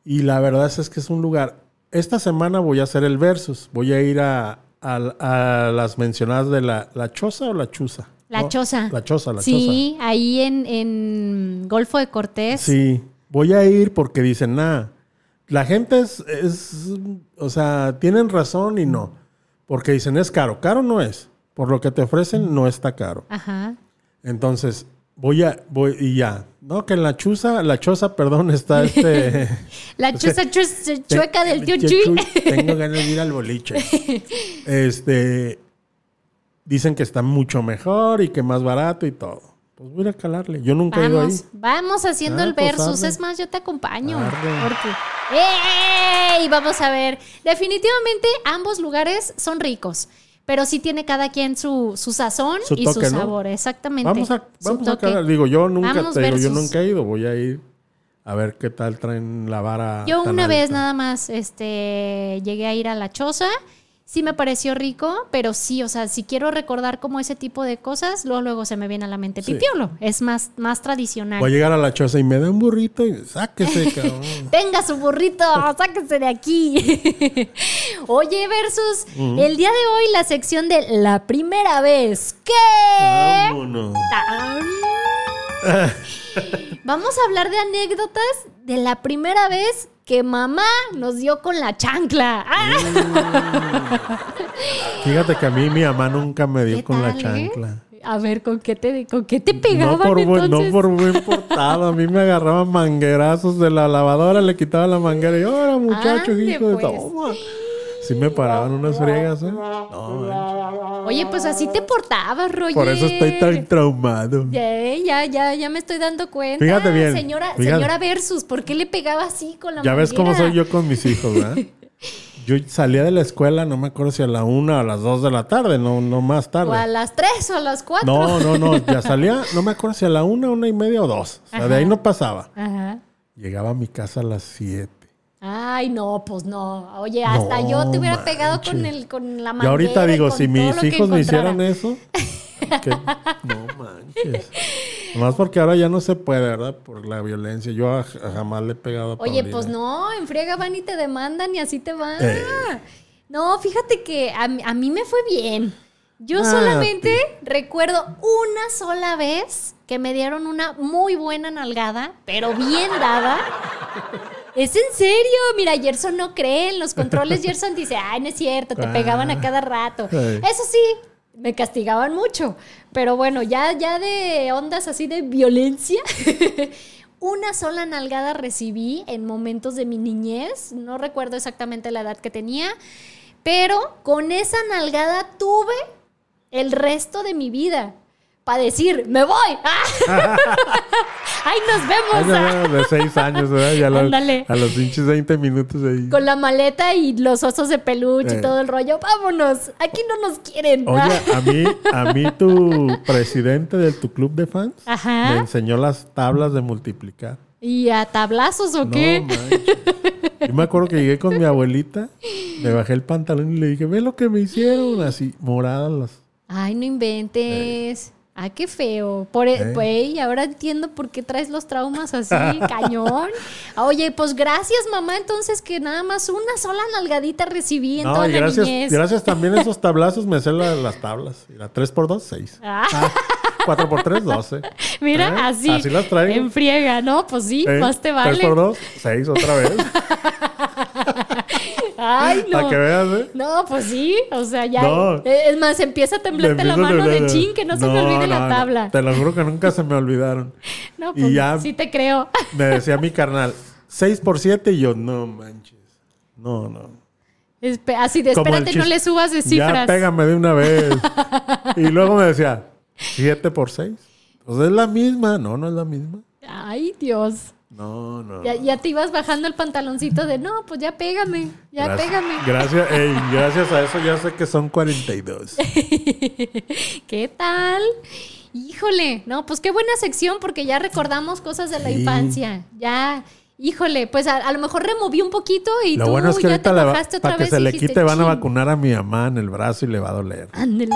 Y la verdad es, es que es un lugar. Esta semana voy a hacer el versus. Voy a ir a, a- a las mencionadas de la, la choza o la chuza. La ¿No? choza. La choza, la sí, ahí en, en Golfo de Cortés. choza. Sí, voy a ir porque dicen, nada. La gente es, es, o sea, tienen razón y no. Porque dicen, es caro. Caro no es. Por lo que te ofrecen, no está caro. Ajá. Entonces, voy a, voy, y ya. No, que en la chuza, la choza, perdón, está este. La choza chus- chueca del tío Tío Chuy. Tengo ganas de ir al boliche. Este. Dicen que está mucho mejor y que más barato y todo. Pues voy a calarle. Yo nunca he ido ahí. Vamos, haciendo Ah, el pues versus. es más, yo te acompaño. Porque... ¡Ey! Vamos a ver. Definitivamente ambos lugares son ricos. Pero sí tiene cada quien su, su sazón Su y toque, su ¿no? sabor, exactamente. Vamos a, vamos calar. Digo, yo nunca, Vamos te digo, yo nunca he ido. Voy a ir a ver qué tal traen la vara. Yo una vez nada más este, llegué a ir a la choza. Sí me pareció rico, pero sí, o sea, si quiero recordar como ese tipo de cosas, luego, luego se me viene a la mente Sí. pipiolo. Es más, más tradicional. Voy a llegar a la choza y me da un burrito y sáquese, cabrón. Tenga su burrito, sáquense de aquí. Oye, versus el día de hoy la sección de la primera vez. Vámonos. Tan. Vamos a hablar de anécdotas de la primera vez que mamá nos dio con la chancla. ¡Ah! Fíjate que a mí mi mamá nunca me dio ¿Qué con la eh? chancla. A ver, ¿con qué te, con qué te pegaban No por, buen, entonces? no por buen portado. A mí me agarraban manguerazos de la lavadora, le quitaba la manguera y ahora muchacho, Ande, hijo de pues. toma. Sí me paraban unas friegas, ¿eh? No, manches. Oye, pues así te portabas, Roger. por eso estoy tan traumado. Ya, ya, ya, ya me estoy dando cuenta. Fíjate bien, Señora, fíjate. señora Versus, ¿por qué le pegaba así con la Ya ves cómo soy yo con mis hijos, ¿verdad? Yo salía de la escuela, no me acuerdo si a la una o a las dos de la tarde, no, no más O a tarde. las tres o a las cuatro. No, no, no, ya salía, no me acuerdo si a la una, una y media o dos. O sea, de ahí no pasaba. Ajá. Llegaba a mi casa a las siete. Ay, no, pues no. Oye, hasta No yo te hubiera pegado con el con la Y manguera. ahorita digo, si mis hijos me hicieran eso, no manches. Nomás porque ahora ya no se puede, ¿verdad? Por la violencia. Yo a- a jamás le he pegado a Oye, Paulina. pues no, en friega van y te demandan y así te va. Eh. No, fíjate que a, mí- a mí me fue bien. Yo Ah, solamente recuerdo una sola vez que me dieron una muy buena nalgada, pero bien dada. Es en serio, mira, Gerson no cree en los controles. Gerson dice, ay, no es cierto, te Ah. pegaban a cada rato. Ay. Eso sí, me castigaban mucho. Pero bueno, ya, ya de ondas así de violencia. Una sola nalgada recibí en momentos de mi niñez. No recuerdo exactamente la edad que tenía. Pero con esa nalgada tuve el resto de mi vida. Para decir, me voy. ¡Ay, nos Ay, vemos! no, no, de seis años, ¿verdad? Ya a los- Ándale. a los pinches 20 minutos ahí. Con la maleta y los osos de peluche Eh. y todo el rollo. Vámonos. Aquí no nos quieren. Oye, a mí, a mí tu presidente de tu club de fans Ajá. me enseñó las tablas de multiplicar. ¿Y a tablazos o No qué? manches. Yo me acuerdo que llegué con mi abuelita, me bajé el pantalón y le dije, ve lo que me hicieron, así, moradas las. Ay, no inventes. Ah, qué feo. Por, e- ¿Eh? pues, ahora entiendo por qué traes los traumas así, cañón. Oye, pues gracias, mamá. Entonces, que nada más una sola nalgadita recibí en No, toda y la gracias, niñez. gracias también a esos tablazos me sé la- las tablas. Mira, 3 por 2, 6. Ah, 4 por 3, 12. mira, ¿Eh? así. Así las traigo. En friega, ¿no? Pues sí, ¿Eh? más te 3 vale. por 2, 6 otra vez. Ay, no. Para que veas, ¿eh? No, pues sí, o sea, ya. No. Es más, empieza a temblarte la mano de chin, que no, se me olvide la tabla. Te lo juro que nunca se me olvidaron. No, Y pues ya- sí te creo. Me decía mi carnal, 6 por 7 y yo, no manches. No, no. Espe- Así de, Como espérate, no le subas de Ya cifras. pégame de una vez. y luego me decía, 7 por 6. Pues es la misma. No, no es la misma. Ay, Dios. No, no. Ya, ya te ibas bajando el pantaloncito de, no, pues ya pégame, ya gracias, pégame. Gracias, ey, gracias a eso ya sé que son 42. ¿Qué tal? Híjole, no, pues qué buena sección porque ya recordamos cosas de la Sí. infancia. Ya, híjole, pues a, a lo mejor removí un poquito y Lo tú bueno es que ya ahorita te le bajaste otra para que vez. se y le dijiste, quite van a vacunar a mi mamá en el brazo y le va a doler. Ándele.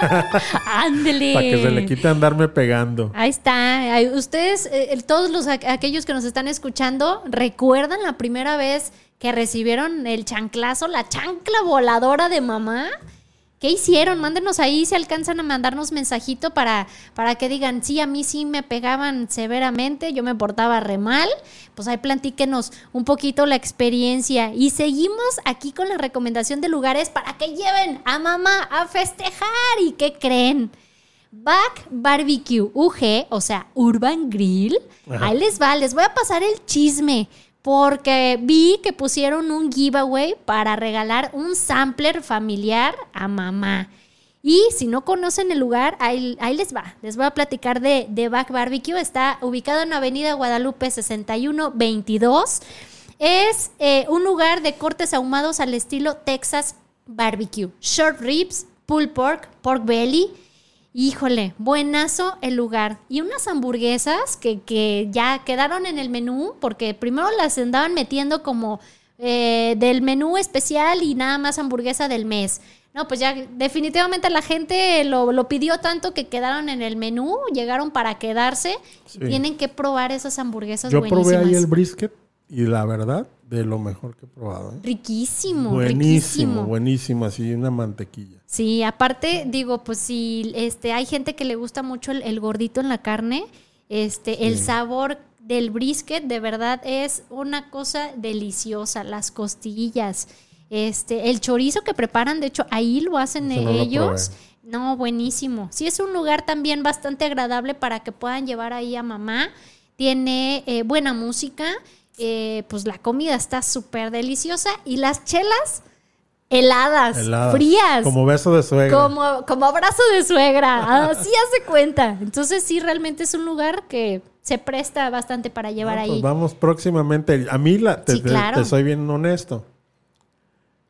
Ándele. Para que se le quite andarme pegando. Ahí está. Ustedes, eh, todos los aqu- aquellos que nos están escuchando, ¿recuerdan la primera vez que recibieron el chanclazo, la chancla voladora de mamá? ¿Qué hicieron? Mándenos ahí si alcanzan a mandarnos mensajito para, para que digan, sí, a mí sí me pegaban severamente, yo me portaba re mal. Pues ahí platíquenos un poquito la experiencia. Y seguimos aquí con la recomendación de lugares para que lleven a mamá a festejar. ¿Y qué creen? Back Barbecue UG, o sea, Urban Grill. Ajá. Ahí les va, les voy a pasar el chisme. Porque vi que pusieron un giveaway para regalar un sampler familiar a mamá. Y si no conocen el lugar, ahí, les va. Les voy a platicar de, de Back Barbecue. Está ubicado en Avenida Guadalupe 6122. Es eh, un lugar de cortes ahumados al estilo Texas Barbecue. Short ribs, pulled pork, pork belly. Híjole, buenazo el lugar. Y unas hamburguesas que, que ya quedaron en el menú, porque primero las andaban metiendo como eh, del menú especial y nada más hamburguesa del mes. No, pues ya definitivamente la gente lo, lo pidió tanto que quedaron en el menú, llegaron para quedarse. Sí. Tienen que probar esas hamburguesas Yo buenísimas. probé ahí el brisket y la verdad, de lo mejor que he probado. ¿eh? Riquísimo, Buenísimo, riquísimo. buenísimo, así una mantequilla. Sí, aparte, digo, pues si este, hay gente que le gusta mucho el, el gordito en la carne, este, el sabor del brisket de verdad es una cosa deliciosa. Las costillas, este, el chorizo que preparan, de hecho, ahí lo hacen Ese no lo ellos. No, buenísimo. Sí, es un lugar también bastante agradable para que puedan llevar ahí a mamá. Tiene eh, buena música, eh, pues la comida está súper deliciosa y las chelas heladas, Heladas, frías. Como beso de suegra. Como, como abrazo de suegra, así hace cuenta. Entonces sí, realmente es un lugar que se presta bastante para llevar No, ahí. pues vamos próximamente. A mí, la, te, Sí, te- claro. te soy bien honesto.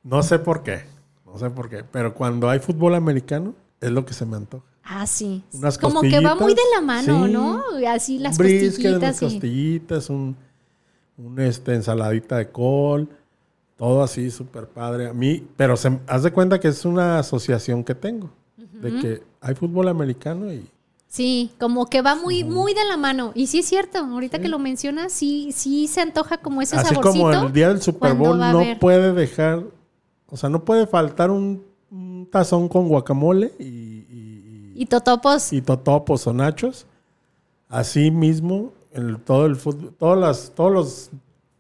No sé por qué. No sé por qué. Pero cuando hay fútbol americano, es lo que se me antoja. Ah, sí. Unas como que va muy de la mano, sí. ¿no? Así las un brisket, costillitas. unas sí. costillitas, un, un, este, ensaladita de col. Todo así, súper padre. A mí, pero se, haz de cuenta que es una asociación que tengo. De que hay fútbol americano y Sí, como que va muy, muy de la mano. Y sí es cierto, ahorita que lo mencionas, sí, sí se antoja como ese Así saborcito. como el día del Super Bowl no puede dejar, o sea, no puede faltar un, un tazón con guacamole y, y, Y totopos. y- y totopos o nachos. Así mismo, en todo el fútbol, todas las, todos los,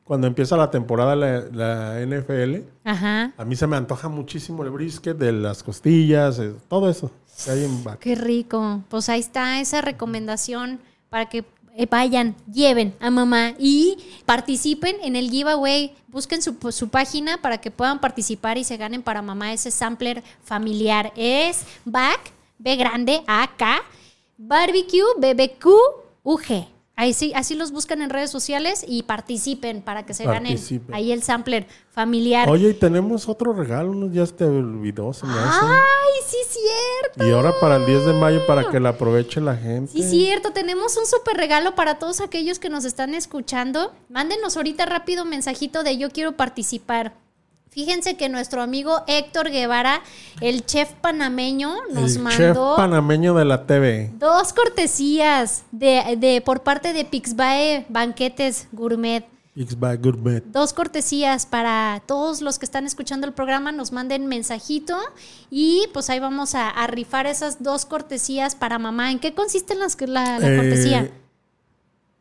cuando empieza la temporada la, la NFL, Ajá. a mí se me antoja muchísimo el brisket de las costillas, eh, todo eso que hay en. Qué rico. Pues ahí está esa recomendación para que eh, vayan, lleven a mamá y participen en el giveaway. Busquen su, su página para que puedan participar y se ganen para mamá ese sampler familiar. Es Back, B grande, AK, Barbecue, BBQ, UG. Ahí sí, así los buscan en redes sociales y participen para que se ganen ahí el sampler familiar. Oye, y tenemos otro regalo, ¿no? ya te olvidó, se me hace. ¡Ay, sí cierto! Y ahora para el 10 de mayo, para que la aproveche la gente. Sí, cierto, tenemos un súper regalo para todos aquellos que nos están escuchando. Mándenos ahorita rápido un mensajito de yo quiero participar. Fíjense que nuestro amigo Héctor Guevara, el chef panameño, nos el mandó chef panameño de la TV. dos cortesías de, de- por parte de Pixbae Banquetes Gourmet. X-Bag Gourmet. Dos cortesías para todos los que están escuchando el programa, nos manden mensajito y pues ahí vamos a, a rifar esas dos cortesías para mamá. ¿En qué consiste las- la, la Eh, cortesía?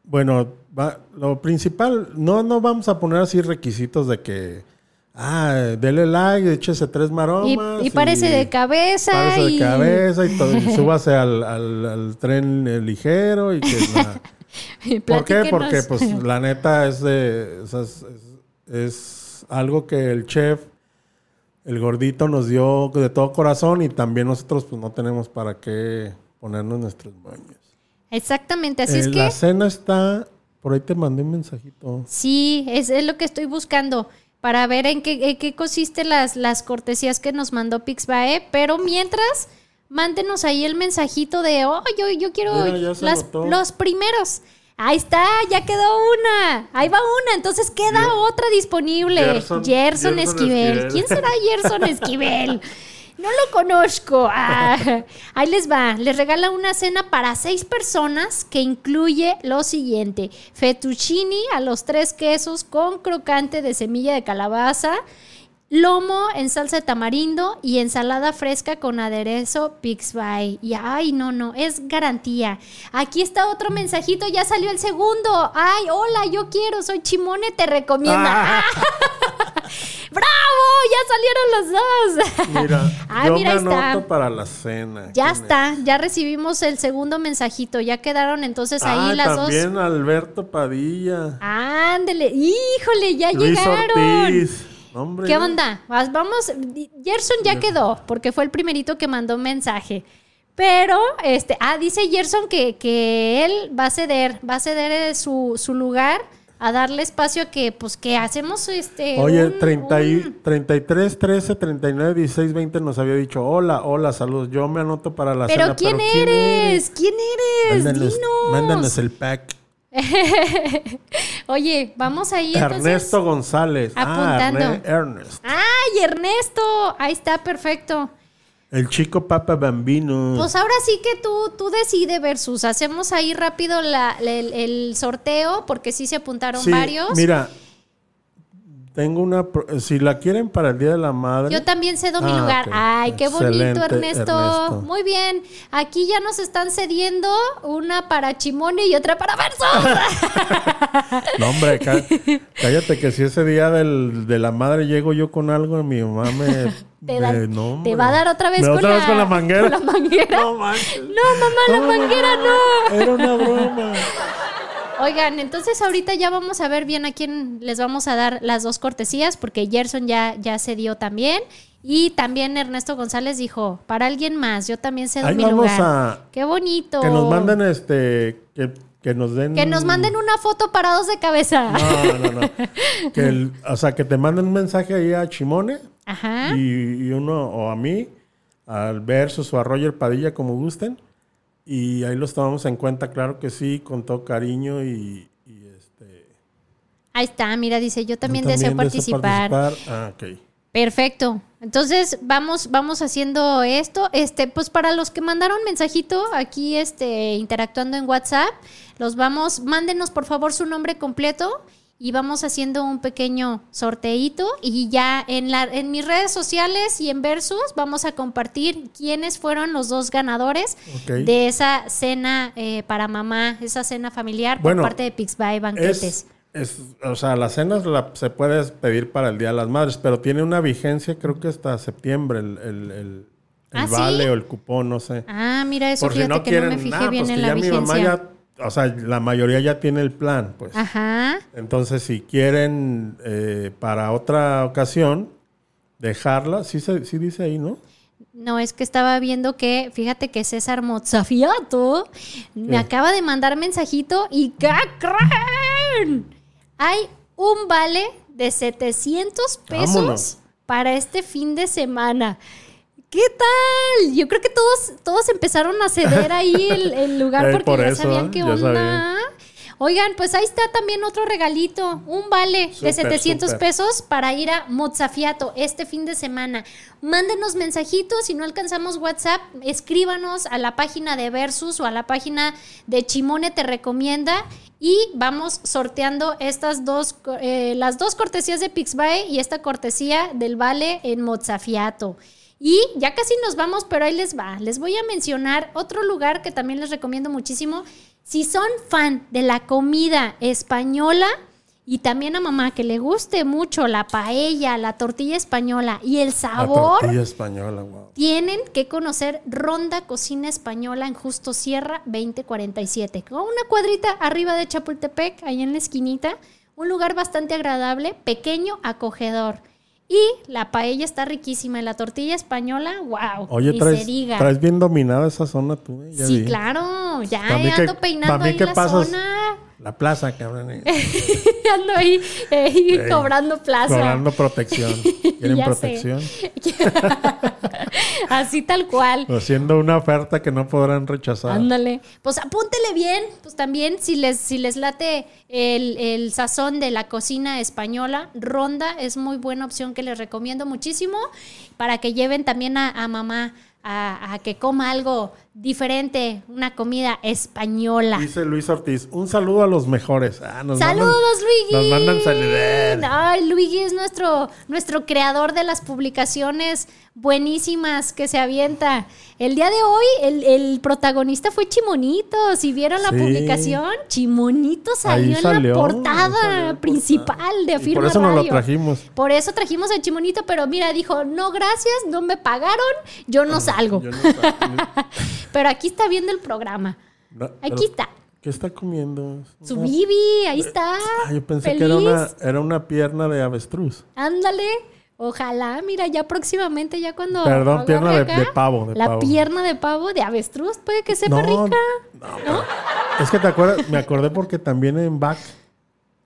Bueno, va- lo principal, no, no vamos a poner así requisitos de que, ah, dele like, échese tres Y, maromas. y párese de cabeza párese de y... cabeza y, todo, y súbase al, al- al tren eh, ligero y que la- ¿Por qué? Porque pues la neta es de, es, es- es algo que el chef, el gordito nos dio de todo corazón y también nosotros pues no tenemos para qué ponernos nuestros baños. Exactamente, así Eh, es que... La cena está, por ahí te mandé un mensajito. Sí, es, es lo que estoy buscando para ver en qué, en qué consisten las, las cortesías que nos mandó Pixbae. Pero mientras, mándenos ahí el mensajito de, oh, yo, yo quiero Mira, las- los primeros. Ahí está, ya quedó una. Ahí va una, entonces queda otra disponible. Gerson- Gerson, Gerson Esquivel. Esquivel. ¿Quién será Gerson Esquivel? No lo conozco. Ah, ahí les va. Les regala una cena para seis personas que incluye lo siguiente: fettuccini a los tres quesos con crocante de semilla de calabaza, lomo en salsa de tamarindo y ensalada fresca con aderezo Pixby. Y ay, no, no, es garantía. Aquí está otro mensajito, ya salió el segundo. Ay, hola, yo quiero, soy Chimone, te recomienda. ¡Bravo! Ya salieron los dos. Mira, Ah, yo mira, me está. para la cena. Ya ¿Quién está, ya recibimos el segundo mensajito, ya quedaron entonces es? ahí Ah, las también Alberto Padilla. dos. Ándele, híjole, ya Luis llegaron. Ortiz. Hombre, ¿Qué onda? Vamos, Gerson ya quedó, porque fue el primerito que mandó mensaje. Pero, este, ah, dice Gerson que, que él va a ceder, va a ceder eh, su, su lugar a darle espacio a que, pues, que hacemos este. Oye, un- 30 y, un- 33, 13, 39, 16, 20 nos había dicho, hola, hola, saludos, yo me anoto para la Pero cena. ¿quién eres? ¿Quién eres? Mándanos, Dinos. mándanos el pack. Oye, vamos ahí entonces. Ernesto González. apuntando. Ah, Erne- Ernest. ¡Ay, Ernesto! Ahí está, perfecto. El chico Papa Bambino. Pues ahora sí que tú, tú decides versus. Hacemos ahí rápido la- el, el sorteo porque sí se apuntaron Sí, varios. Mira, tengo una. pro- Si la quieren para el Día de la Madre. Yo también cedo mi Ah, lugar. Ay, qué bonito, Ernesto. Ernesto. Muy bien. Aquí ya nos están cediendo una para Chimone y otra para Versus. No, hombre, cá- cállate que si ese día del- de la madre llego yo con algo, mi mamá me. Te, da- me- no, te hombre. va a dar otra vez, ¿Me con, otra la, vez con la manguera. con la manguera. No mamá, la manguera mamá, no. Era una broma. Oigan, entonces ahorita ya vamos a ver bien a quién les vamos a dar las dos cortesías, porque Gerson ya, ya se dio también. Y también Ernesto González dijo, para alguien más, yo también cedo Ahí mi vamos lugar. a- Qué bonito. Que nos manden este. Que, que nos den. Que nos manden una foto parados de cabeza. No, no, no. Que el- o sea, que te manden un mensaje ahí a Chimone Ajá. y, y uno, o a mí, al Versus o a Roger Padilla, como gusten. Y ahí los tomamos en cuenta, claro que sí, con todo cariño y. y, este, Ahí está, mira, dice, yo también, yo deseo deseo participar. participar. Ah, ok. Perfecto. Entonces vamos, vamos haciendo esto. Este, pues para los que mandaron mensajito aquí, este, interactuando en WhatsApp, los vamos, mándenos por favor su nombre completo y vamos haciendo un pequeño sorteito y ya en la, en mis redes sociales y en Versus vamos a compartir quiénes fueron los dos ganadores de esa cena eh, para mamá, esa cena familiar Bueno, por parte de Pixby Banquetes. Es, es, o sea, las cenas la- se puede pedir para el Día de las Madres, pero tiene una vigencia, creo que hasta septiembre, el, el, el- el ¿Ah, sí? vale o el cupón, no sé. Ah, mira eso, Por si fíjate no que quieren, no me fijé nah, bien pues en que la ya mi vigencia. mamá ya, o sea, la mayoría ya tiene el plan, pues. Ajá. Entonces, si quieren eh, para otra ocasión dejarla, sí, se, sí dice ahí, ¿no? No, es que estaba viendo que, fíjate que César Mozzafiato me acaba de mandar mensajito y ¿qué creen? Hay un vale de 700 pesos Vámonos. para este fin de semana. ¿Qué tal? Yo creo que todos, todos empezaron a ceder ahí el, el lugar porque por ya eso, sabían qué onda. Oigan, pues ahí está también otro regalito, un vale de Súper, 700 súper. pesos para ir a Mozafiato este fin de semana. Mándenos mensajitos, si no alcanzamos WhatsApp, escríbanos a la página de Versus o a la página de Chimone Te Recomienda y vamos sorteando estas dos, eh, las dos cortesías de Pixbae y esta cortesía del vale en Mozafiato. Y ya casi nos vamos, pero ahí les va. Les voy a mencionar otro lugar que también les recomiendo muchísimo. Si son fan de la comida española y también a mamá que le guste mucho la paella, la tortilla española y el La sabor, tortilla española, wow. tienen que conocer Ronda Cocina Española en Justo Sierra 2047. Con una cuadrita arriba de Chapultepec, ahí en la esquinita. Un lugar bastante agradable, pequeño, acogedor. Y la paella está riquísima. Y la tortilla española, wow. Oye, traes, se diga. traes bien dominada esa zona tú, eh, ya sí, vi. claro. Ya que- ando peinando ahí que la pasas- zona. La plaza, cabrón. eh. ando ahí, Ey, cobrando plaza. Cobrando protección. ¿Quieren protección? Así tal cual. Haciendo una oferta que no podrán rechazar. Ándale. Pues apúntele bien. Pues también, si les, si les late el, el sazón de la cocina española, Ronda es muy buena opción que les recomiendo muchísimo para que lleven también a, a mamá a, a que coma algo diferente, una comida española. Dice Luis Ortiz, un saludo a los mejores. Ah, nos Saludos, mandan- Luigi. Nos mandan saludos. Ay, Luigi es nuestro, nuestro creador de las publicaciones buenísimas que se avienta. El día de hoy, el, el protagonista fue Chimonito. Si vieron la Sí. publicación, Chimonito salió, en la portada salió principal de Y Afirma por eso nos lo Radio. trajimos. Por eso trajimos a Chimonito, pero mira, dijo, no, gracias, no me pagaron, yo no salgo. Yo no sé. Pero aquí está viendo el programa. No, Aquí está. ¿Qué está comiendo? Su Bibi, ahí está. Ah, yo pensé feliz. que era una, era una pierna de avestruz. Ándale. Ojalá, mira, ya próximamente, ya cuando. Perdón, pierna de- de pavo, de la pavo. pierna de pavo de avestruz puede que sepa rica. no, Es que te acuerdas, me acordé porque también en Back,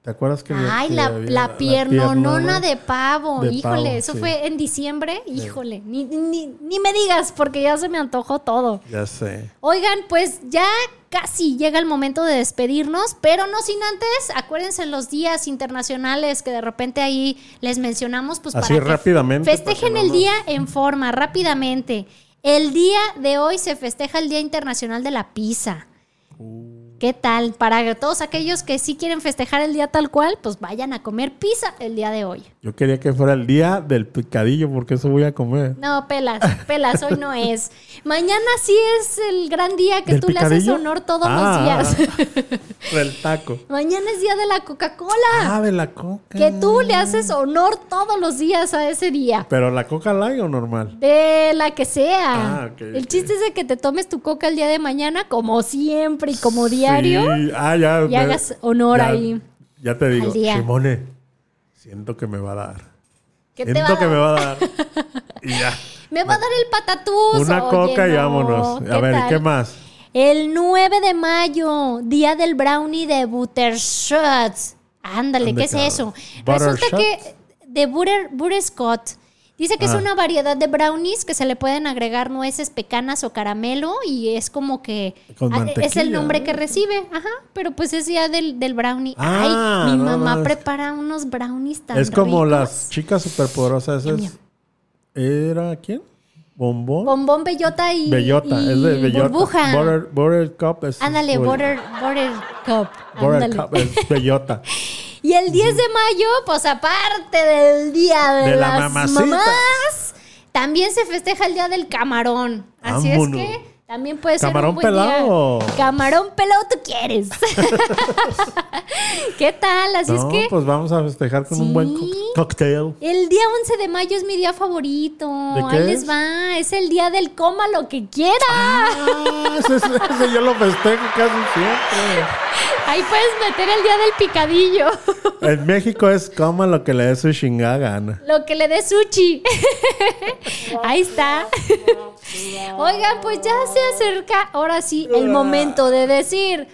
¿te acuerdas que Ay, que la, había la piernonona ¿no? de pavo. De Híjole, pavo, eso sí. fue en diciembre. Híjole, ni, ni, ni me digas porque ya se me antojó todo. Ya sé. Oigan, pues ya casi llega el momento de despedirnos, pero no sin antes, acuérdense los días internacionales que de repente ahí les mencionamos, pues Así para que rápidamente, festejen para que el no día en forma, rápidamente. El día de hoy se festeja el Día Internacional de la Pizza. Uh. ¿Qué tal? Para todos aquellos que sí quieren festejar el día tal cual, pues vayan a comer pizza el día de hoy. Yo quería que fuera el día del picadillo porque eso voy a comer. No, pelas, pelas, hoy no es. Mañana sí es el gran día que ¿Del tú le haces honor todos Ah. los días. Del taco. Mañana es día de la Coca-Cola. Ah, de la coca. que tú le haces honor todos los días a ese día. Pero la coca light o normal. De la que sea. Ah, ok, el chiste es de que te tomes tu coca el día de mañana, como siempre y como diario. Sí. Ah, ya. y hagas honor ya- ahí Ya te digo. Simone, siento que me va a dar. ¿Qué te siento va a que dar? me va a dar. y ya. Me va a dar el patatús. Una Oye, coca y no. vámonos. A ¿Qué ver, tal? ¿qué más? El 9 de mayo, día del brownie de Butterscotch. Ándale, ¿qué es ¿Dónde eso? Resulta ¿Butterscotch? que de butter, butterscotch. Dice que es Ah. una variedad de brownies que se le pueden agregar nueces, pecanas o caramelo y es como que es el nombre ¿no? que recibe, ajá, pero pues es día del, del brownie. Ah, Ay, mi no, mamá no, prepara unos brownies tan Es como ricos. las chicas superpoderosas. Esas. ¿Era quién? ¿Bombón? Bombón, bellota y, Bellota, y es de bellota. burbuja. Butter, butter cup es. Ándale, butter, butter cup. Butter ándale. cup es bellota. Y el 10 de mayo, pues aparte del Día de, De la las mamás, también se festeja el Día del Camarón. Así Vámonos. es que también puede ser ¿Camarón un buen pelado? día. Camarón pelado tú quieres. ¿Qué tal? Así no, es que pues vamos a festejar con un buen cocktail. el día 11 de mayo es mi día favorito. ¿De qué Ahí les es? va. Es el día del coma lo que quiera. Ah, ese- ese yo lo festejo casi siempre. Ahí puedes meter el día del picadillo. En México es coma lo que le dé su chingada gana. Lo que le dé sushi. Ahí está. Oigan, pues ya se acerca ahora sí el momento de decir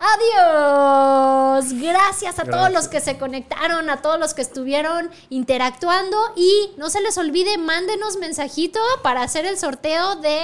adiós. Gracias a todos los que se conectaron, a todos los que estuvieron interactuando y no se les olvide, mándenos mensajito para hacer el sorteo de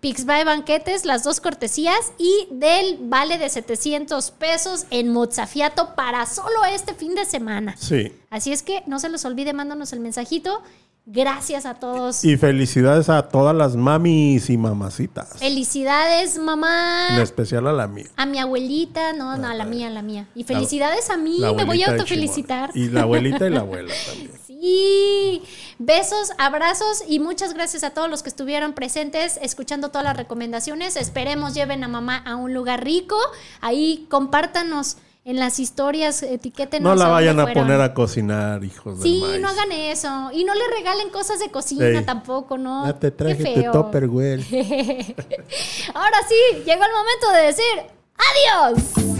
Pixby Banquetes, las dos cortesías y del vale de 700 pesos en Mozafiato para solo este fin de semana. Sí. Así es que no se les olvide, mándanos el mensajito. Gracias a todos. Y felicidades a todas las mamis y mamacitas. Felicidades, mamá. En especial a la mía. A mi abuelita, no, no, a la mía, a la mía. Y felicidades a mí, me voy a autofelicitar. Y la abuelita y la abuela también. Sí, besos, abrazos y muchas gracias a todos los que estuvieron presentes escuchando todas las recomendaciones. Esperemos lleven a mamá a un lugar rico. Ahí compártanos en las historias, etiquétenos. No la vayan a poner a cocinar, hijos Sí, del maíz. no hagan eso. Y no le regalen cosas de cocina Sí. tampoco, ¿no? Ya te traje Qué tu feo. Tupperware. Ahora sí, llegó el momento de decir adiós.